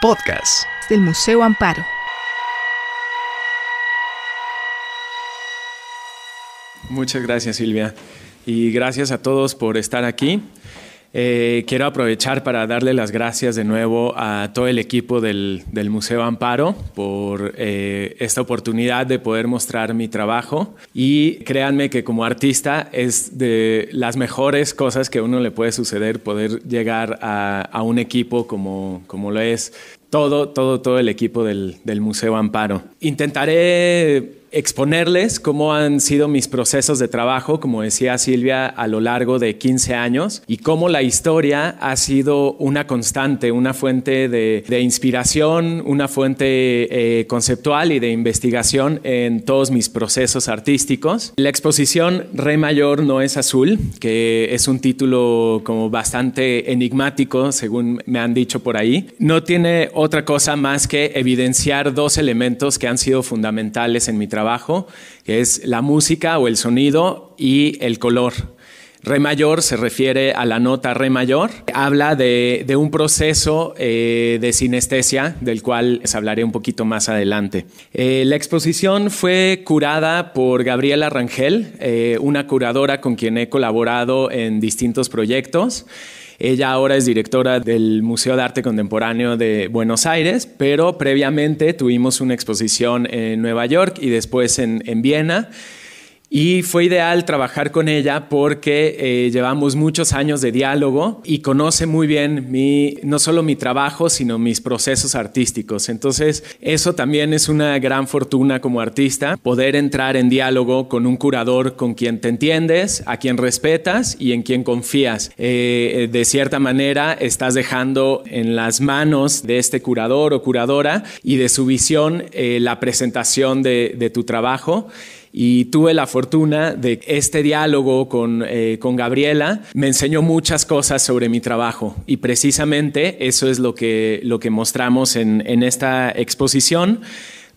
podcast del Museo Amparo. Muchas gracias Silvia y gracias a todos por estar aquí. Eh, quiero aprovechar para darle las gracias de nuevo a todo el equipo del, Museo Amparo por eh, esta oportunidad de poder mostrar mi trabajo y créanme que como artista es de las mejores cosas que a uno le puede suceder poder llegar a, un equipo como, como lo es todo, todo, todo el equipo del, del Museo Amparo. Intentaré exponerles cómo han sido mis procesos de trabajo, como decía Silvia, a lo largo de 15 años y cómo la historia ha sido una constante, una fuente de, inspiración, una fuente eh, conceptual y de investigación en todos mis procesos artísticos. La exposición Re Mayor no es azul, que es un título como bastante enigmático, según me han dicho por ahí, no tiene otra cosa más que evidenciar dos elementos que han sido fundamentales en mi trabajo que es la música o el sonido y el color. Re mayor se refiere a la nota re mayor. Habla de, un proceso eh, de sinestesia del cual les hablaré un poquito más adelante. Eh, la exposición fue curada por Gabriela Rangel, eh, una curadora con quien he colaborado en distintos proyectos. Ella ahora es directora del Museo de Arte Contemporáneo de Buenos Aires, pero previamente tuvimos una exposición en Nueva York y después en, en Viena. Y fue ideal trabajar con ella porque eh, llevamos muchos años de diálogo y conoce muy bien mi, no solo mi trabajo, sino mis procesos artísticos. Entonces, eso también es una gran fortuna como artista, poder entrar en diálogo con un curador con quien te entiendes, a quien respetas y en quien confías. Eh, de cierta manera, estás dejando en las manos de este curador o curadora y de su visión eh, la presentación de, de tu trabajo y tuve la fortuna de este diálogo con, eh, con Gabriela me enseñó muchas cosas sobre mi trabajo y precisamente eso es lo que, lo que mostramos en, en esta exposición.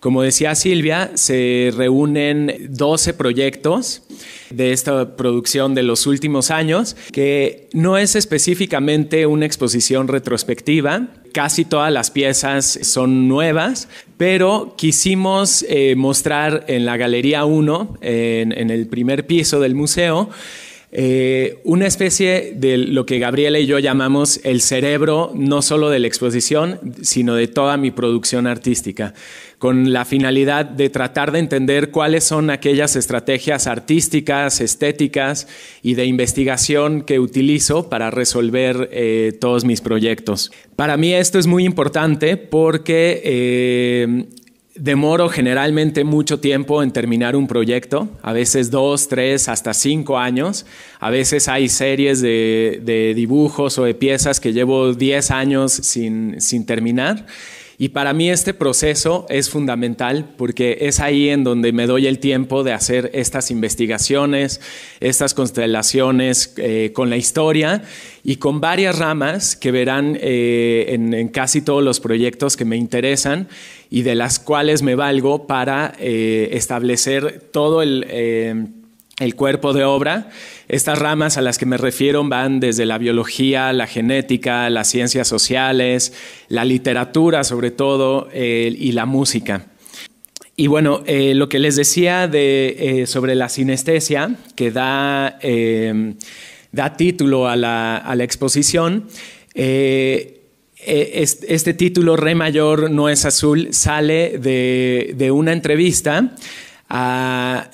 Como decía Silvia, se reúnen 12 proyectos de esta producción de los últimos años, que no es específicamente una exposición retrospectiva, casi todas las piezas son nuevas, pero quisimos eh, mostrar en la Galería 1, en el primer piso del museo, eh, una especie de lo que Gabriela y yo llamamos el cerebro, no solo de la exposición, sino de toda mi producción artística, con la finalidad de tratar de entender cuáles son aquellas estrategias artísticas, estéticas y de investigación que utilizo para resolver eh, todos mis proyectos. Para mí esto es muy importante porque eh, Demoro generalmente mucho tiempo en terminar un proyecto, a veces dos, tres, hasta cinco años. A veces hay series de, dibujos o de piezas que llevo diez años sin, sin terminar. Y para mí este proceso es fundamental porque es ahí en donde me doy el tiempo de hacer estas investigaciones, estas constelaciones eh, con la historia y con varias ramas que verán eh, en, casi todos los proyectos que me interesan y de las cuales me valgo para eh, establecer todo el el cuerpo de obra. Estas ramas a las que me refiero van desde la biología, la genética, las ciencias sociales, la literatura sobre todo y la música. Y bueno, eh, lo que les decía de, eh, sobre la sinestesia, que da, eh, da título a la, exposición, este, título, Re mayor no es azul, sale de, de una entrevista a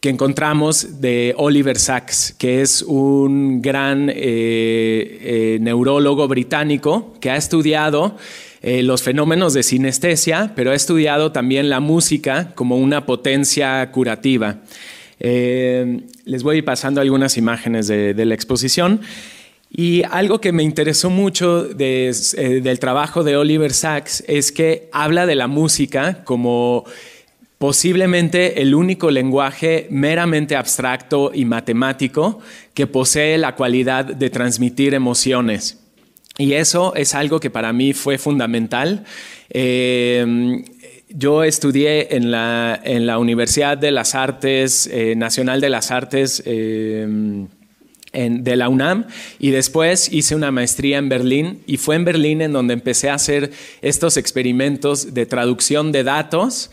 que encontramos de Oliver Sacks, que es un gran eh, eh, neurólogo británico que ha estudiado eh, los fenómenos de sinestesia, pero ha estudiado también la música como una potencia curativa. les voy pasando algunas imágenes de, la exposición. Y algo que me interesó mucho del trabajo de Oliver Sacks es que habla de la música como posiblemente el único lenguaje meramente abstracto y matemático que posee la cualidad de transmitir emociones. Y eso es algo que para mí fue fundamental. Eh, yo estudié en la, en Universidad de las Artes, eh, Nacional de las Artes, eh, de la UNAM y después hice una maestría en Berlín y fue en Berlín en donde empecé a hacer estos experimentos de traducción de datos,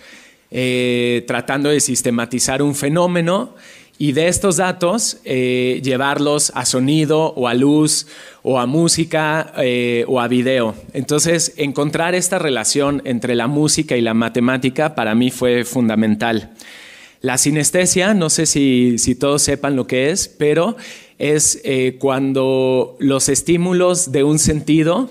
eh, tratando de sistematizar un fenómeno y de estos datos eh, llevarlos a sonido o a luz o a música eh, o a video. Entonces, encontrar esta relación entre la música y la matemática para mí fue fundamental. La sinestesia, no sé si, si todos sepan lo que es, pero es cuando los estímulos de un sentido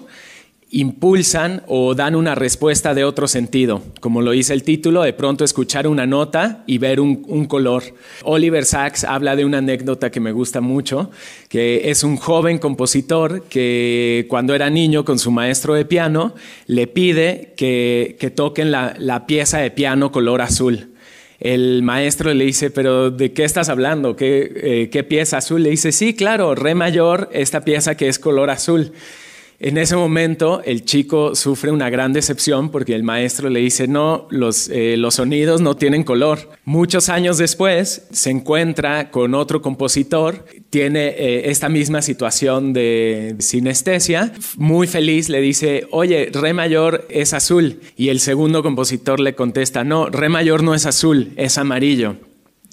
impulsan o dan una respuesta de otro sentido. Como lo dice el título, de pronto escuchar una nota y ver un, color. Oliver Sacks habla de una anécdota que me gusta mucho, que es un joven compositor que cuando era niño con su maestro de piano le pide que, toquen la pieza de piano color azul el maestro le dice, pero ¿de qué estás hablando? ¿Qué, eh, pieza azul? Le dice, sí, claro, re mayor, esta pieza que es color azul. En ese momento el chico sufre una gran decepción porque el maestro le dice, no, los, eh, los sonidos no tienen color. Muchos años después se encuentra con otro compositor, tiene eh, esta misma situación de sinestesia, muy feliz le dice, oye, re mayor es azul. Y el segundo compositor le contesta, no, re mayor no es azul, es amarillo.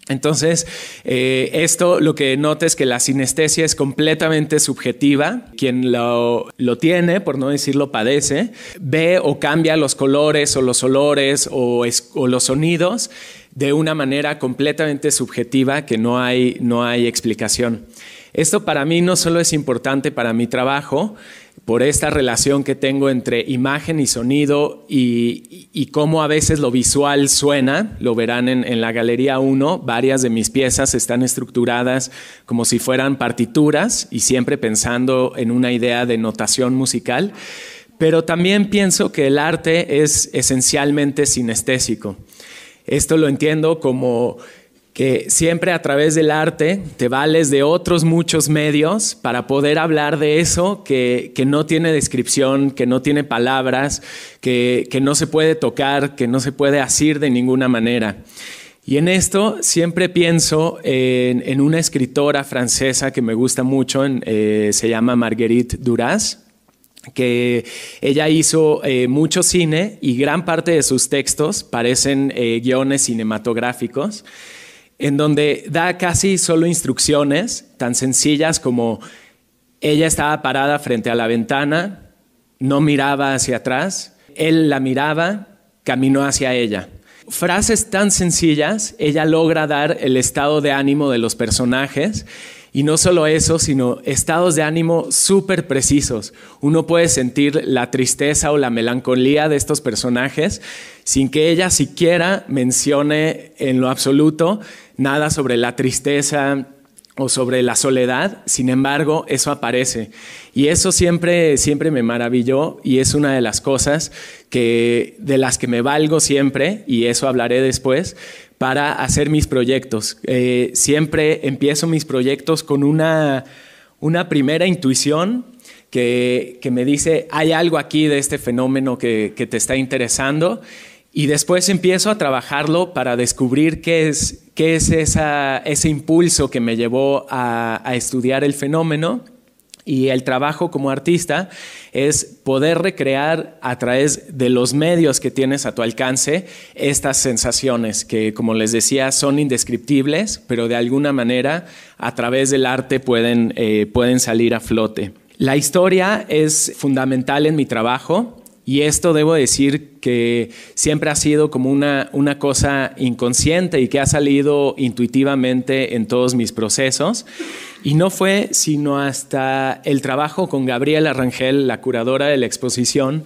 Entonces, eh, esto lo que nota es que la sinestesia es completamente subjetiva. Quien lo, tiene, por no decirlo padece, ve o cambia los colores o los olores o, o los sonidos de una manera completamente subjetiva que no hay, no hay explicación. Esto para mí no solo es importante para mi trabajo, por esta relación que tengo entre imagen y sonido y, cómo a veces lo visual suena. Lo verán en, la Galería 1. Varias de mis piezas están estructuradas como si fueran partituras y siempre pensando en una idea de notación musical. Pero también pienso que el arte es esencialmente sinestésico. Esto lo entiendo como que siempre a través del arte te vales de otros muchos medios para poder hablar de eso que, no tiene descripción, que no tiene palabras, que, no se puede tocar, que no se puede asir de ninguna manera. Y en esto siempre pienso en, una escritora francesa que me gusta mucho, eh, se llama Marguerite Duras que ella hizo eh, mucho cine y gran parte de sus textos parecen eh, guiones cinematográficos en donde da casi solo instrucciones tan sencillas como ella estaba parada frente a la ventana, no miraba hacia atrás, él la miraba, caminó hacia ella. Frases tan sencillas, ella logra dar el estado de ánimo de los personajes y no solo eso, sino estados de ánimo súper precisos. Uno puede sentir la tristeza o la melancolía de estos personajes sin que ella siquiera mencione en lo absoluto nada sobre la tristeza o sobre la soledad, sin embargo, eso aparece. Y eso siempre, siempre me maravilló y es una de las cosas que, de las que me valgo siempre, y eso hablaré después, para hacer mis proyectos. Eh, siempre empiezo mis proyectos con una, una primera intuición que, me dice, hay algo aquí de este fenómeno que, te está interesando, y después empiezo a trabajarlo para descubrir qué es, qué es ese impulso que me llevó a, a estudiar el fenómeno y el trabajo como artista es poder recrear a través de los medios que tienes a tu alcance estas sensaciones que, como les decía, son indescriptibles, pero de alguna manera a través del arte pueden, eh, pueden salir a flote. La historia es fundamental en mi trabajo. Y esto debo decir que siempre ha sido como una, una cosa inconsciente y que ha salido intuitivamente en todos mis procesos. Y no fue sino hasta el trabajo con Gabriela Rangel, la curadora de la exposición,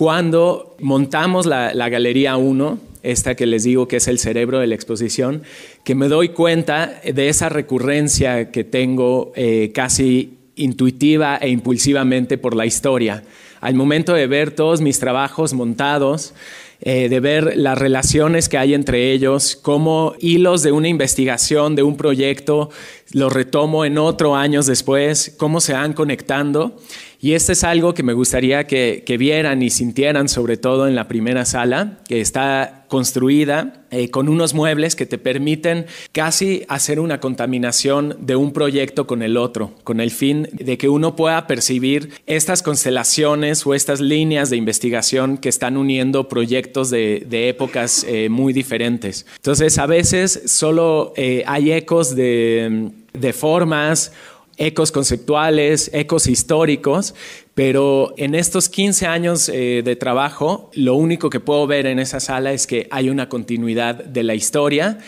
cuando montamos la, Galería 1, esta que les digo que es el cerebro de la exposición, que me doy cuenta de esa recurrencia que tengo eh, casi intuitiva e impulsivamente por la historia. Al momento de ver todos mis trabajos montados, eh, de ver las relaciones que hay entre ellos, cómo hilos de una investigación, de un proyecto, los retomo en otro años después, cómo se van conectando. Y este es algo que me gustaría que, vieran y sintieran, sobre todo en la primera sala, que está construida eh, con unos muebles que te permiten casi hacer una contaminación de un proyecto con el otro, con el fin de que uno pueda percibir estas constelaciones o estas líneas de investigación que están uniendo proyectos de, épocas eh, muy diferentes. Entonces, a veces solo eh, hay ecos de, de formas ecos conceptuales, ecos históricos, pero en estos 15 años eh, de trabajo, lo único que puedo ver en esa sala es que hay una continuidad de la historia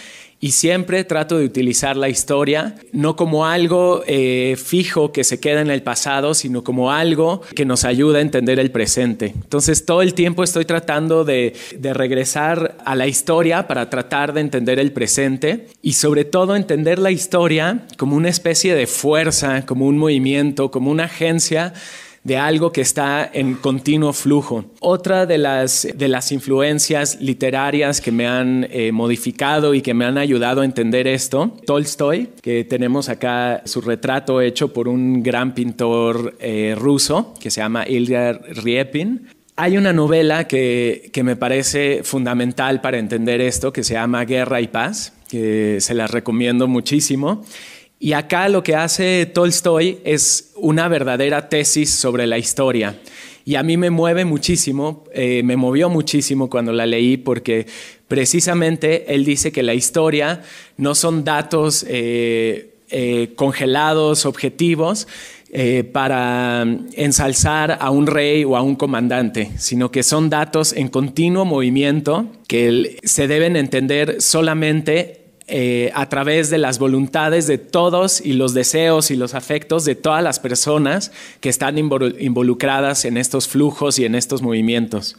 y siempre trato de utilizar la historia no como algo eh, fijo que se queda en el pasado, sino como algo que nos ayuda a entender el presente. Entonces todo el tiempo estoy tratando de, de regresar a la historia para tratar de entender el presente y sobre todo entender la historia como una especie de fuerza, como un movimiento, como una agencia de algo que está en continuo flujo. Otra de las, de las influencias literarias que me han eh, modificado y que me han ayudado a entender esto, Tolstoy, que tenemos acá su retrato hecho por un gran pintor eh, ruso que se llama Ilya Riepin. Hay una novela que, que me parece fundamental para entender esto, que se llama Guerra y Paz, que se la recomiendo muchísimo. Y acá lo que hace Tolstoy es una verdadera tesis sobre la historia. Y a mí me mueve muchísimo, eh, me movió muchísimo cuando la leí porque precisamente él dice que la historia no son datos eh, eh, congelados, objetivos, para ensalzar a un rey o a un comandante, sino que son datos en continuo movimiento que se deben entender solamente eh, a través de las voluntades de todos y los deseos y los afectos de todas las personas que están involucradas en estos flujos y en estos movimientos.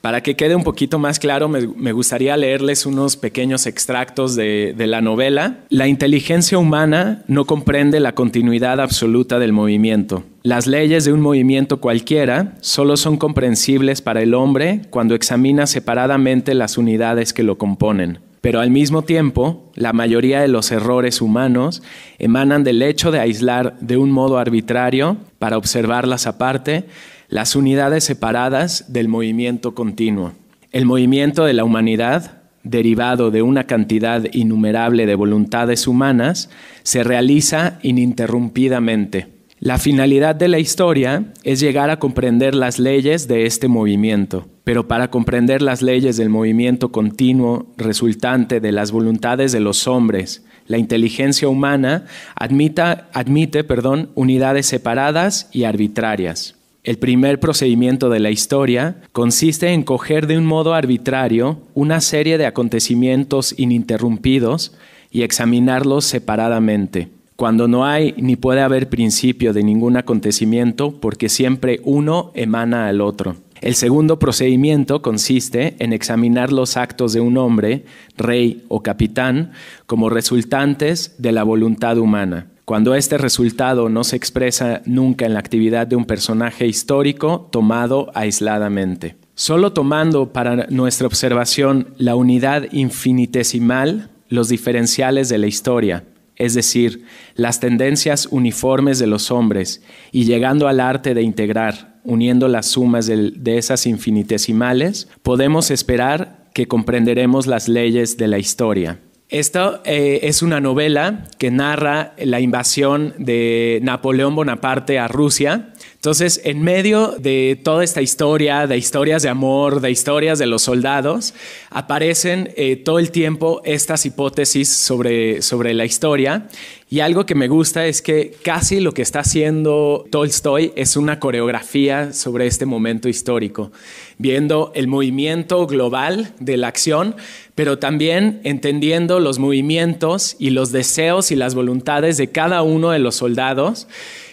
Para que quede un poquito más claro, me, gustaría leerles unos pequeños extractos de, de, la novela. La inteligencia humana no comprende la continuidad absoluta del movimiento. Las leyes de un movimiento cualquiera solo son comprensibles para el hombre cuando examina separadamente las unidades que lo componen. Pero al mismo tiempo, la mayoría de los errores humanos emanan del hecho de aislar de un modo arbitrario, para observarlas aparte, las unidades separadas del movimiento continuo. El movimiento de la humanidad, derivado de una cantidad innumerable de voluntades humanas, se realiza ininterrumpidamente. La finalidad de la historia es llegar a comprender las leyes de este movimiento, pero para comprender las leyes del movimiento continuo resultante de las voluntades de los hombres, la inteligencia humana admite perdón, unidades separadas y arbitrarias. El primer procedimiento de la historia consiste en coger de un modo arbitrario una serie de acontecimientos ininterrumpidos y examinarlos separadamente cuando no hay ni puede haber principio de ningún acontecimiento porque siempre uno emana al otro. El segundo procedimiento consiste en examinar los actos de un hombre, rey o capitán, como resultantes de la voluntad humana. Cuando este resultado no se expresa nunca en la actividad de un personaje histórico tomado aisladamente. Solo tomando para nuestra observación la unidad infinitesimal, los diferenciales de la historia, es decir, las tendencias uniformes de los hombres, y llegando al arte de integrar, uniendo las sumas de, esas infinitesimales, podemos esperar que comprenderemos las leyes de la historia. Esto eh, es una novela que narra la invasión de Napoleón Bonaparte a Rusia entonces, en medio de toda esta historia, de historias de amor, de historias de los soldados, aparecen eh, todo el tiempo estas hipótesis sobre, sobre la historia. Y algo que me gusta es que casi lo que está haciendo Tolstoy es una coreografía sobre este momento histórico, viendo el movimiento global de la acción, pero también entendiendo los movimientos y los deseos y las voluntades de cada uno de los soldados,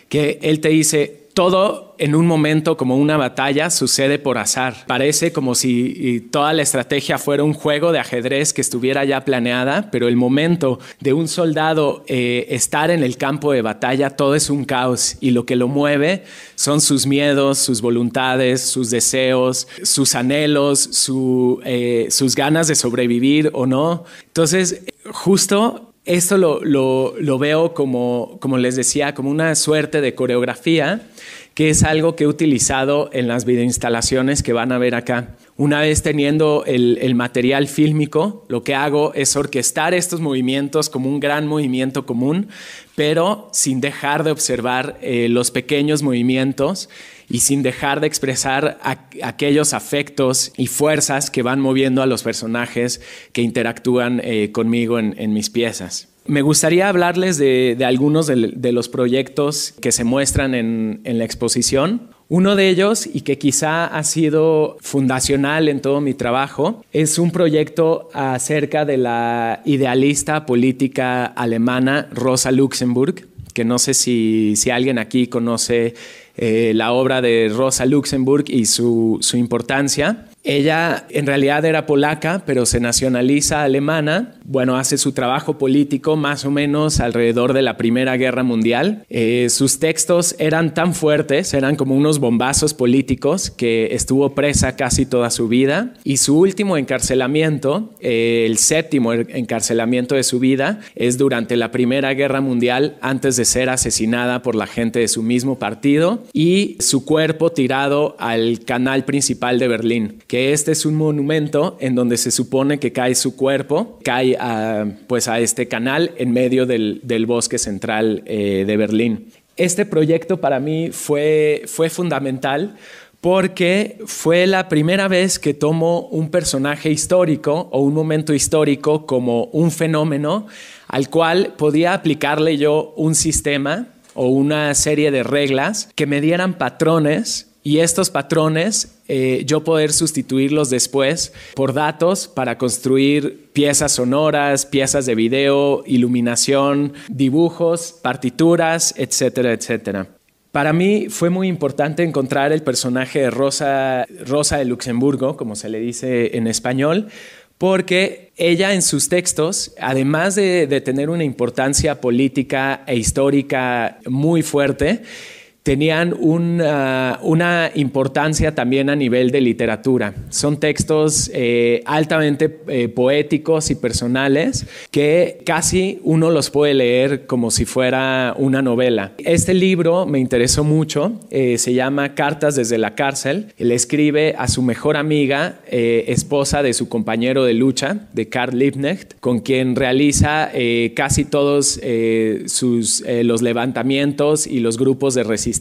que él te dice, todo en un momento como una batalla sucede por azar. Parece como si toda la estrategia fuera un juego de ajedrez que estuviera ya planeada, pero el momento de un soldado eh, estar en el campo de batalla, todo es un caos y lo que lo mueve son sus miedos, sus voluntades, sus deseos, sus anhelos, eh, sus ganas de sobrevivir o no. Entonces, justo esto lo, lo, veo como, como les decía, como una suerte de coreografía, que es algo que he utilizado en las videoinstalaciones que van a ver acá. Una vez teniendo el, material fílmico, lo que hago es orquestar estos movimientos como un gran movimiento común, pero sin dejar de observar eh, los pequeños movimientos y sin dejar de expresar aquellos afectos y fuerzas que van moviendo a los personajes que interactúan eh, conmigo en, mis piezas. Me gustaría hablarles de, algunos de, los proyectos que se muestran en la exposición. Uno de ellos, y que quizá ha sido fundacional en todo mi trabajo, es un proyecto acerca de la idealista política alemana Rosa Luxemburg, que no sé si, alguien aquí conoce eh, la obra de Rosa Luxemburg y su, su importancia. Ella en realidad era polaca, pero se nacionaliza alemana. Bueno, hace su trabajo político más o menos alrededor de la Primera Guerra Mundial. Eh, sus textos eran tan fuertes, eran como unos bombazos políticos, que estuvo presa casi toda su vida. Y su último encarcelamiento, eh, el séptimo encarcelamiento de su vida, es durante la Primera Guerra Mundial, antes de ser asesinada por la gente de su mismo partido, y su cuerpo tirado al canal principal de Berlín que este es un monumento en donde se supone que cae su cuerpo, cae a, pues a este canal en medio del, bosque central eh, de Berlín. Este proyecto para mí fue, fue fundamental porque fue la primera vez que tomo un personaje histórico o un momento histórico como un fenómeno al cual podía aplicarle yo un sistema o una serie de reglas que me dieran patrones y estos patrones eh, yo poder sustituirlos después por datos para construir piezas sonoras, piezas de video, iluminación, dibujos, partituras, etcétera, etcétera. Para mí fue muy importante encontrar el personaje de Rosa, Rosa de Luxemburgo, como se le dice en español, porque ella en sus textos, además de, de tener una importancia política e histórica muy fuerte, tenían una, importancia también a nivel de literatura. Son textos eh, altamente eh, poéticos y personales que casi uno los puede leer como si fuera una novela. Este libro me interesó mucho, eh, se llama Cartas desde la cárcel. Él escribe a su mejor amiga, esposa de su compañero de lucha, de Karl Liebknecht, con quien realiza casi todos sus, los levantamientos y los grupos de resistencia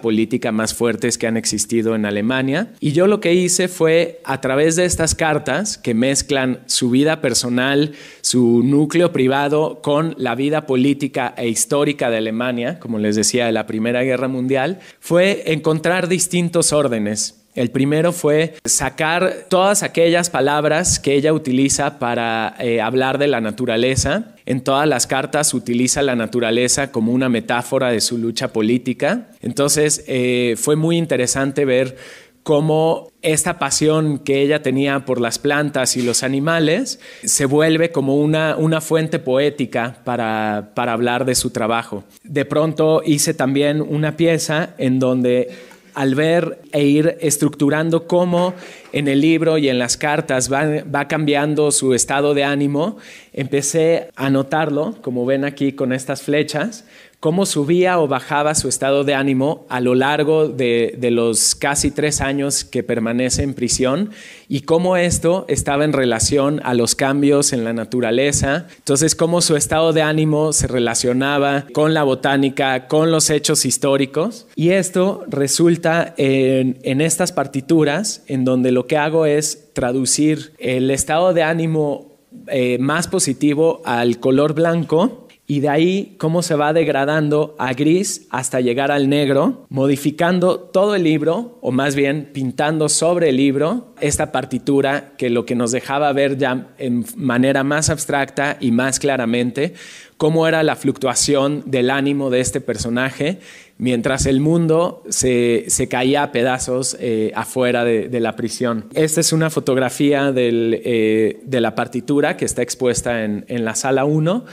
política más fuertes que han existido en Alemania. Y yo lo que hice fue, a través de estas cartas que mezclan su vida personal, su núcleo privado con la vida política e histórica de Alemania, como les decía, de la Primera Guerra Mundial, fue encontrar distintos órdenes el primero fue sacar todas aquellas palabras que ella utiliza para eh, hablar de la naturaleza. En todas las cartas utiliza la naturaleza como una metáfora de su lucha política. Entonces eh, fue muy interesante ver cómo esta pasión que ella tenía por las plantas y los animales se vuelve como una, una fuente poética para, para hablar de su trabajo. De pronto hice también una pieza en donde al ver e ir estructurando cómo en el libro y en las cartas va, cambiando su estado de ánimo, empecé a notarlo, como ven aquí con estas flechas, cómo subía o bajaba su estado de ánimo a lo largo de, los casi tres años que permanece en prisión y cómo esto estaba en relación a los cambios en la naturaleza. Entonces, cómo su estado de ánimo se relacionaba con la botánica, con los hechos históricos. Y esto resulta en, en estas partituras en donde lo que hago es traducir el estado de ánimo eh, más positivo al color blanco y de ahí cómo se va degradando a gris hasta llegar al negro, modificando todo el libro, o más bien pintando sobre el libro esta partitura que lo que nos dejaba ver ya en manera más abstracta y más claramente cómo era la fluctuación del ánimo de este personaje mientras el mundo se, caía a pedazos eh, afuera de, la prisión. Esta es una fotografía eh, de la partitura que está expuesta en, en la sala 1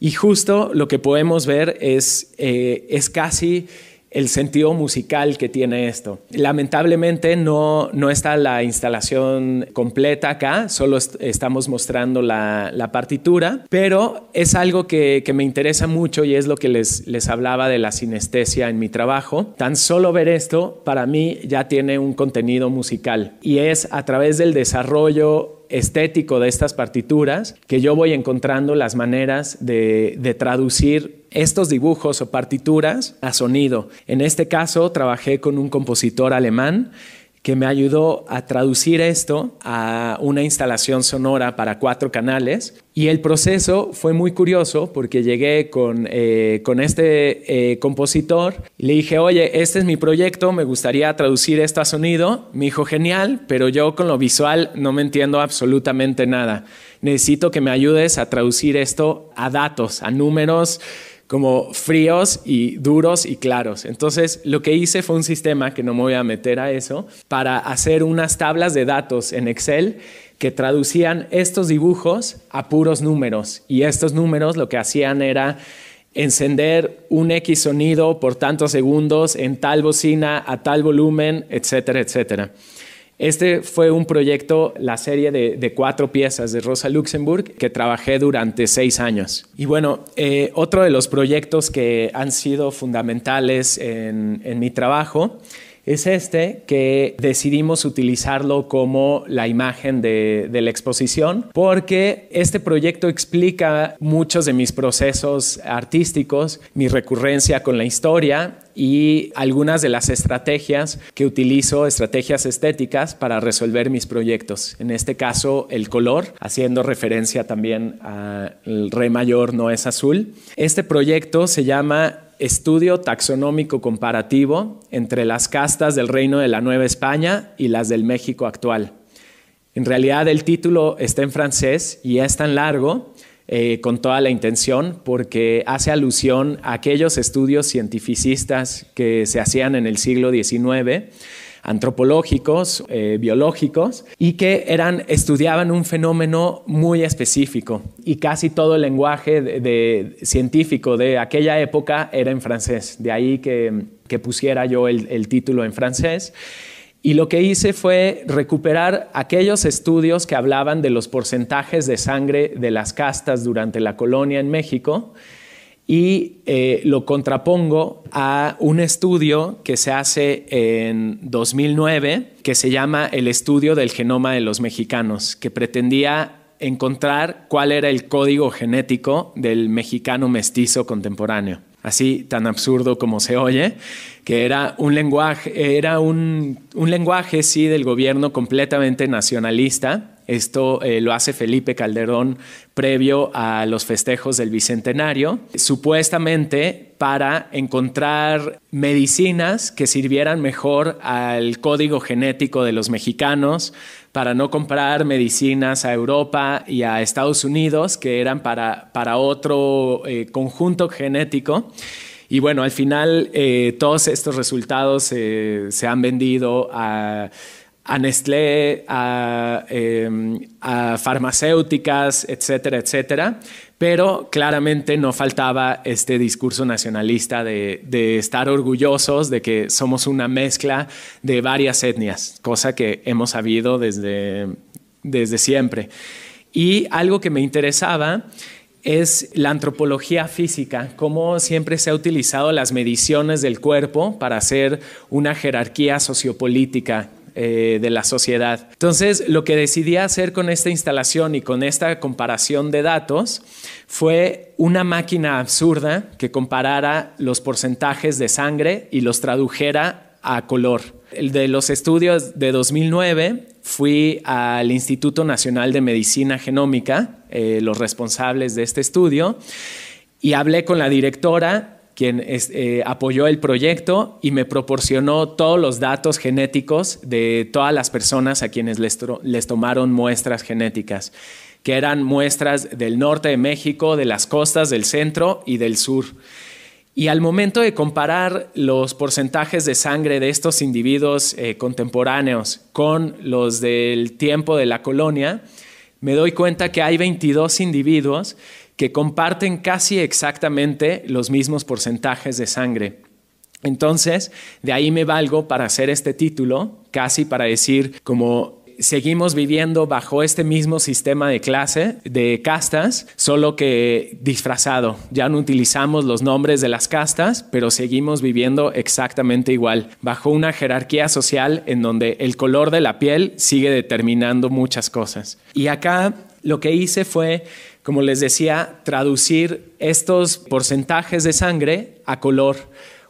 y justo lo que podemos ver es, eh, es casi el sentido musical que tiene esto. Lamentablemente no, no está la instalación completa acá, solo estamos mostrando la, partitura, pero es algo que, me interesa mucho y es lo que les, les hablaba de la sinestesia en mi trabajo. Tan solo ver esto para mí ya tiene un contenido musical y es a través del desarrollo estético de estas partituras que yo voy encontrando las maneras de, de traducir estos dibujos o partituras a sonido. En este caso trabajé con un compositor alemán que me ayudó a traducir esto a una instalación sonora para cuatro canales. Y el proceso fue muy curioso porque llegué con, eh, con este eh, compositor le dije, oye, este es mi proyecto, me gustaría traducir esto a sonido. Me dijo, genial, pero yo con lo visual no me entiendo absolutamente nada. Necesito que me ayudes a traducir esto a datos, a números como fríos y duros y claros. Entonces, lo que hice fue un sistema, que no me voy a meter a eso, para hacer unas tablas de datos en Excel que traducían estos dibujos a puros números. Y estos números lo que hacían era encender un X sonido por tantos segundos en tal bocina, a tal volumen, etcétera, etcétera. Este fue un proyecto, la serie de, cuatro piezas de Rosa Luxemburg, que trabajé durante seis años. Y bueno, eh, otro de los proyectos que han sido fundamentales en, mi trabajo es este que decidimos utilizarlo como la imagen de, la exposición porque este proyecto explica muchos de mis procesos artísticos, mi recurrencia con la historia y algunas de las estrategias que utilizo, estrategias estéticas para resolver mis proyectos. En este caso, el color, haciendo referencia también al re mayor no es azul. Este proyecto se llama Estudio Taxonómico Comparativo entre las castas del Reino de la Nueva España y las del México actual. En realidad el título está en francés y es tan largo eh, con toda la intención porque hace alusión a aquellos estudios cientificistas que se hacían en el siglo XIX antropológicos, eh, biológicos, y que eran, estudiaban un fenómeno muy específico. Y casi todo el lenguaje científico de aquella época era en francés. De ahí que, pusiera yo el título en francés. Y lo que hice fue recuperar aquellos estudios que hablaban de los porcentajes de sangre de las castas durante la colonia en México y eh, lo contrapongo a un estudio que se hace en 2009 que se llama el estudio del genoma de los mexicanos, que pretendía encontrar cuál era el código genético del mexicano mestizo contemporáneo así tan absurdo como se oye, que era un lenguaje, era un, lenguaje, sí, del gobierno completamente nacionalista. Esto eh, lo hace Felipe Calderón previo a los festejos del Bicentenario, supuestamente para encontrar medicinas que sirvieran mejor al código genético de los mexicanos, para no comprar medicinas a Europa y a Estados Unidos, que eran para, para otro eh, conjunto genético. Y bueno, al final eh, todos estos resultados se han vendido a, a Nestlé, a, a, farmacéuticas, etcétera, etcétera pero claramente no faltaba este discurso nacionalista de, estar orgullosos de que somos una mezcla de varias etnias, cosa que hemos sabido desde, desde siempre. Y algo que me interesaba es la antropología física, cómo siempre se ha utilizado las mediciones del cuerpo para hacer una jerarquía sociopolítica eh, de la sociedad. Entonces, lo que decidí hacer con esta instalación y con esta comparación de datos fue una máquina absurda que comparara los porcentajes de sangre y los tradujera a color. De los estudios de 2009 fui al Instituto Nacional de Medicina Genómica, eh, los responsables de este estudio, y hablé con la directora quien eh, apoyó el proyecto y me proporcionó todos los datos genéticos de todas las personas a quienes les, tomaron muestras genéticas, que eran muestras del norte de México, de las costas del centro y del sur. Y al momento de comparar los porcentajes de sangre de estos individuos eh, contemporáneos con los del tiempo de la colonia, me doy cuenta que hay 22 individuos que comparten casi exactamente los mismos porcentajes de sangre. Entonces, de ahí me valgo para hacer este título, casi para decir como seguimos viviendo bajo este mismo sistema de clase, de castas, solo que disfrazado. Ya no utilizamos los nombres de las castas, pero seguimos viviendo exactamente igual, bajo una jerarquía social en donde el color de la piel sigue determinando muchas cosas. Y acá lo que hice fue, como les decía, traducir estos porcentajes de sangre a color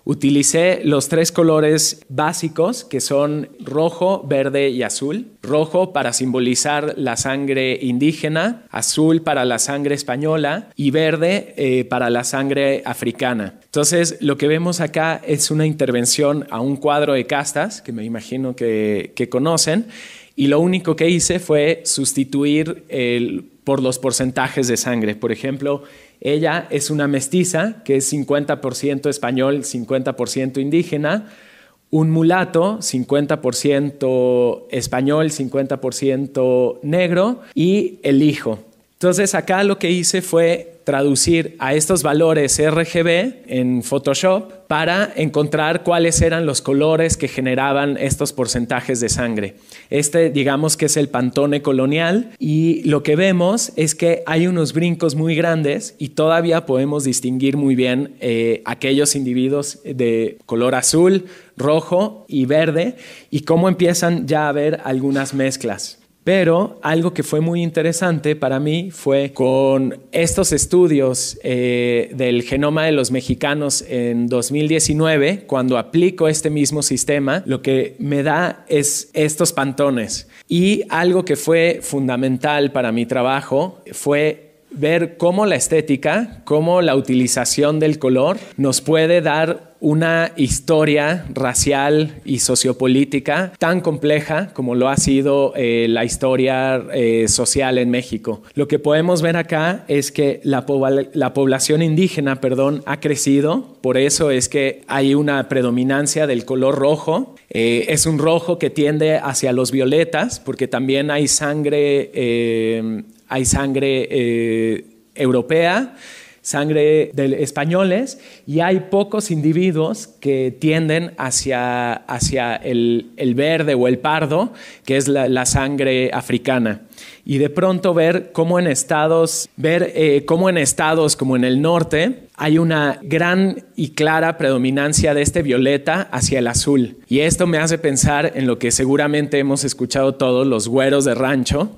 Utilicé los tres colores básicos que son rojo, verde y azul. Rojo para simbolizar la sangre indígena, azul para la sangre española y verde eh, para la sangre africana. Entonces, lo que vemos acá es una intervención a un cuadro de castas, que me imagino que, que conocen, y lo único que hice fue sustituir el, por los porcentajes de sangre. Por ejemplo, ella es una mestiza que es 50% español, 50% indígena, un mulato, 50% español, 50% negro, y el hijo. Entonces acá lo que hice fue traducir a estos valores RGB en Photoshop para encontrar cuáles eran los colores que generaban estos porcentajes de sangre. Este digamos que es el pantone colonial y lo que vemos es que hay unos brincos muy grandes y todavía podemos distinguir muy bien eh, aquellos individuos de color azul, rojo y verde y cómo empiezan ya a haber algunas mezclas. Pero algo que fue muy interesante para mí fue con estos estudios eh, del genoma de los mexicanos en 2019, cuando aplico este mismo sistema, lo que me da es estos pantones. Y algo que fue fundamental para mi trabajo fue ver cómo la estética, cómo la utilización del color nos puede dar una historia racial y sociopolítica tan compleja como lo ha sido eh, la historia eh, social en México. Lo que podemos ver acá es que la, población indígena, perdón, ha crecido, por eso es que hay una predominancia del color rojo. Eh, es un rojo que tiende hacia los violetas, porque también hay sangre hay sangre eh, europea, sangre de españoles y hay pocos individuos que tienden hacia, hacia el, verde o el pardo, que es la, sangre africana. Y de pronto ver cómo en estados, ver eh, cómo en estados como en el norte hay una gran y clara predominancia de este violeta hacia el azul. Y esto me hace pensar en lo que seguramente hemos escuchado todos los güeros de rancho,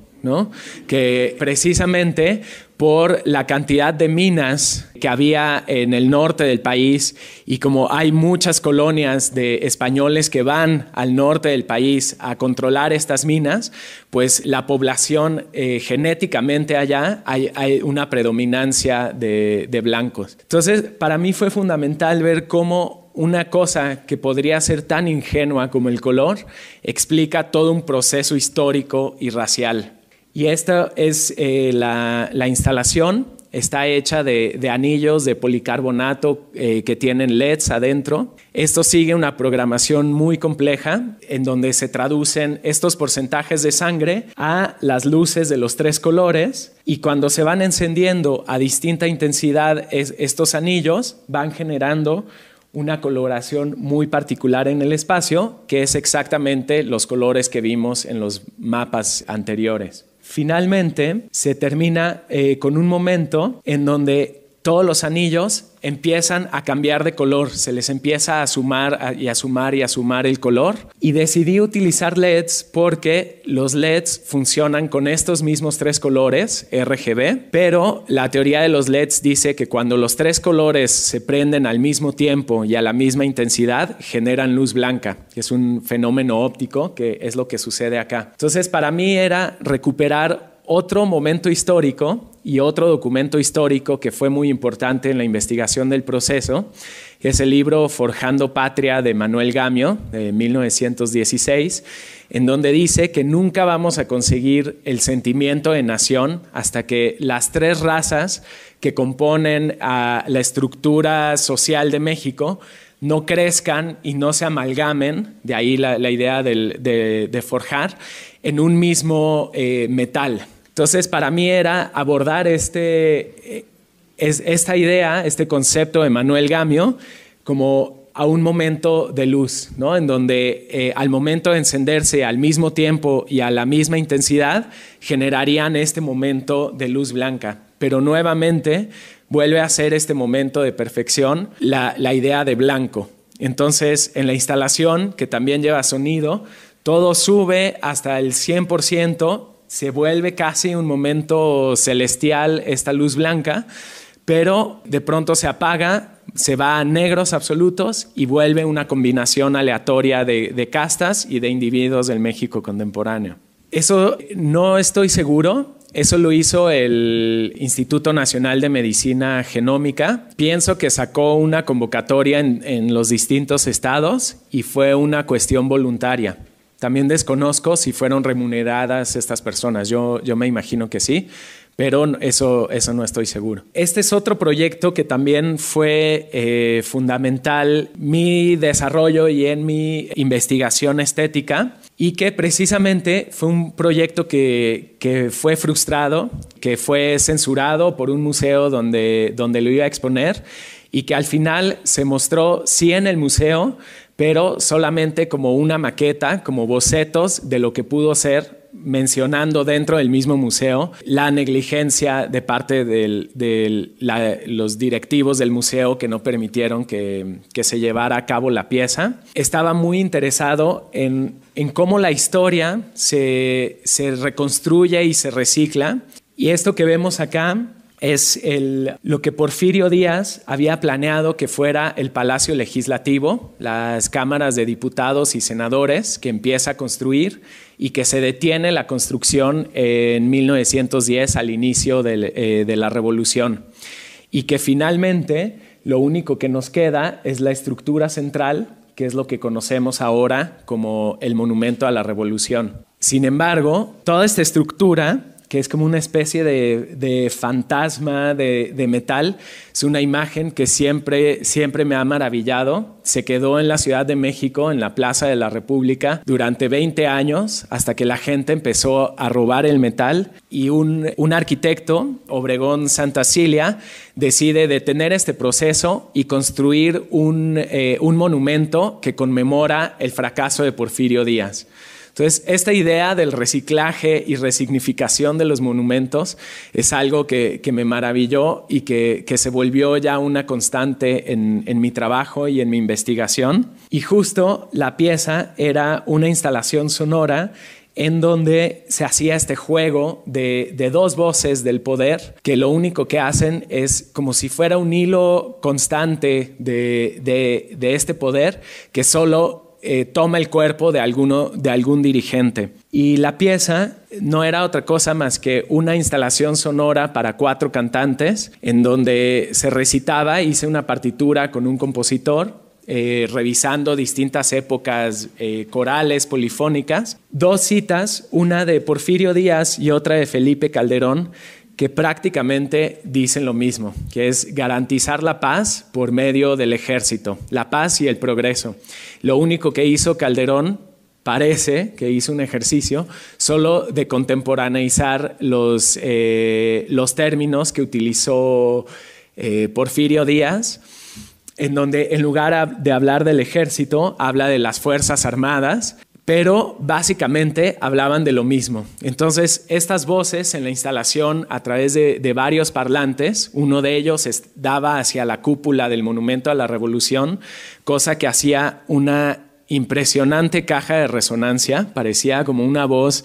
que precisamente por la cantidad de minas que había en el norte del país y como hay muchas colonias de españoles que van al norte del país a controlar estas minas, pues la población eh, genéticamente allá hay, una predominancia de, de blancos. Entonces, para mí fue fundamental ver cómo una cosa que podría ser tan ingenua como el color explica todo un proceso histórico y racial. Y esta es eh, la, instalación. Está hecha de, anillos de policarbonato eh, que tienen LEDs adentro. Esto sigue una programación muy compleja en donde se traducen estos porcentajes de sangre a las luces de los tres colores y cuando se van encendiendo a distinta intensidad estos anillos van generando una coloración muy particular en el espacio, que es exactamente los colores que vimos en los mapas anteriores. Finalmente, se termina eh, con un momento en donde todos los anillos empiezan a cambiar de color, se les empieza a sumar y a sumar y a sumar el color. Y decidí utilizar LEDs porque los LEDs funcionan con estos mismos tres colores RGB, pero la teoría de los LEDs dice que cuando los tres colores se prenden al mismo tiempo y a la misma intensidad, generan luz blanca, que es un fenómeno óptico que es lo que sucede acá. Entonces, para mí era recuperar otro momento histórico y otro documento histórico que fue muy importante en la investigación del proceso, es el libro Forjando Patria de Manuel Gamio, de 1916, en donde dice que nunca vamos a conseguir el sentimiento de nación hasta que las tres razas que componen a la estructura social de México no crezcan y no se amalgamen, de ahí la, idea de, forjar, en un mismo eh, metal. Entonces, para mí era abordar este, esta idea, este concepto de Manuel Gamio, como a un momento de luz, ¿no? En donde eh, al momento de encenderse al mismo tiempo y a la misma intensidad, generarían este momento de luz blanca. Pero nuevamente vuelve a ser este momento de perfección la, la idea de blanco. Entonces, en la instalación, que también lleva sonido, todo sube hasta el 100%, se vuelve casi un momento celestial esta luz blanca, pero de pronto se apaga se va a negros absolutos y vuelve una combinación aleatoria de, castas y de individuos del México contemporáneo. Eso no estoy seguro, eso lo hizo el Instituto Nacional de Medicina Genómica. Pienso que sacó una convocatoria en, los distintos estados y fue una cuestión voluntaria. También desconozco si fueron remuneradas estas personas. Yo, yo me imagino que sí, pero eso, eso no estoy seguro. Este es otro proyecto que también fue eh, fundamental mi desarrollo y en mi investigación estética y que precisamente fue un proyecto que, que, fue frustrado, que fue censurado por un museo donde, donde lo iba a exponer y que al final se mostró sí en el museo, pero solamente como una maqueta, como bocetos de lo que pudo ser mencionando dentro del mismo museo la negligencia de parte de los directivos del museo que no permitieron que, se llevara a cabo la pieza. Estaba muy interesado en, cómo la historia se, se reconstruye y se recicla. Y esto que vemos acá es lo que Porfirio Díaz había planeado que fuera el Palacio Legislativo, las cámaras de diputados y senadores que empieza a construir y que se detiene la construcción en 1910 al inicio eh, de, la revolución y que finalmente lo único que nos queda es la estructura central que es lo que conocemos ahora como el monumento a la revolución. Sin embargo, toda esta estructura que es como una especie de, fantasma de, metal. Es una imagen que siempre, siempre me ha maravillado. Se quedó en la Ciudad de México, en la Plaza de la República, durante 20 años, hasta que la gente empezó a robar el metal y un, arquitecto, Obregón Santa Cilia, decide detener este proceso y construir un, eh, un monumento que conmemora el fracaso de Porfirio Díaz. Entonces, esta idea del reciclaje y resignificación de los monumentos es algo que, me maravilló y que, se volvió ya una constante en, mi trabajo y en mi investigación. Y justo la pieza era una instalación sonora en donde se hacía este juego de, dos voces del poder que lo único que hacen es como si fuera un hilo constante de, de este poder que solo eh, toma el cuerpo de, alguno, de algún dirigente. Y la pieza no era otra cosa más que una instalación sonora para cuatro cantantes en donde se recitaba, hice una partitura con un compositor eh, revisando distintas épocas eh, corales, polifónicas. Dos citas, una de Porfirio Díaz y otra de Felipe Calderón, que prácticamente dicen lo mismo, que es garantizar la paz por medio del ejército, la paz y el progreso. Lo único que hizo Calderón parece que hizo un ejercicio solo de contemporaneizar los, eh, los términos que utilizó eh, Porfirio Díaz, en donde en lugar de hablar del ejército, habla de las Fuerzas Armadas pero básicamente hablaban de lo mismo. Entonces, estas voces en la instalación a través de, varios parlantes, uno de ellos daba hacia la cúpula del Monumento a la Revolución, cosa que hacía una impresionante caja de resonancia, parecía como una voz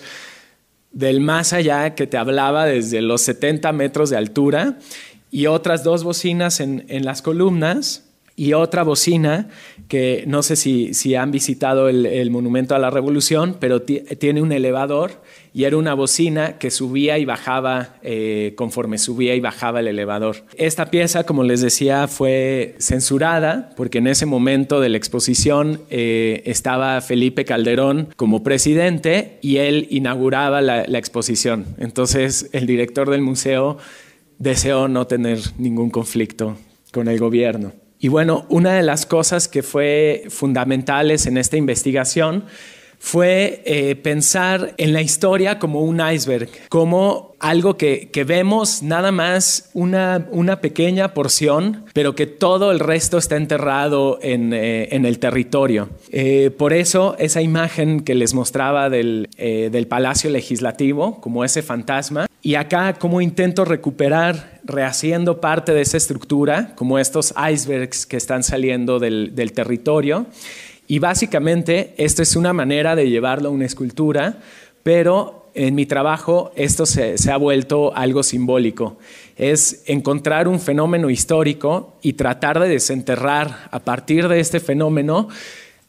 del más allá que te hablaba desde los 70 metros de altura, y otras dos bocinas en las columnas y otra bocina que no sé si, si han visitado el, Monumento a la Revolución, pero tiene un elevador y era una bocina que subía y bajaba eh, conforme subía y bajaba el elevador. Esta pieza, como les decía, fue censurada porque en ese momento de la exposición eh, estaba Felipe Calderón como presidente y él inauguraba la, la exposición. Entonces el director del museo deseó no tener ningún conflicto con el gobierno. Y bueno, una de las cosas que fue fundamentales en esta investigación fue eh, pensar en la historia como un iceberg, como algo que, vemos nada más una, una, pequeña porción, pero que todo el resto está enterrado en, eh, el territorio. Eh, por eso esa imagen que les mostraba del, del Palacio Legislativo, como ese fantasma, y acá como intento recuperar, rehaciendo parte de esa estructura, como estos icebergs que están saliendo del, del territorio, y básicamente esto es una manera de llevarlo a una escultura, pero en mi trabajo esto se, ha vuelto algo simbólico. Es encontrar un fenómeno histórico y tratar de desenterrar a partir de este fenómeno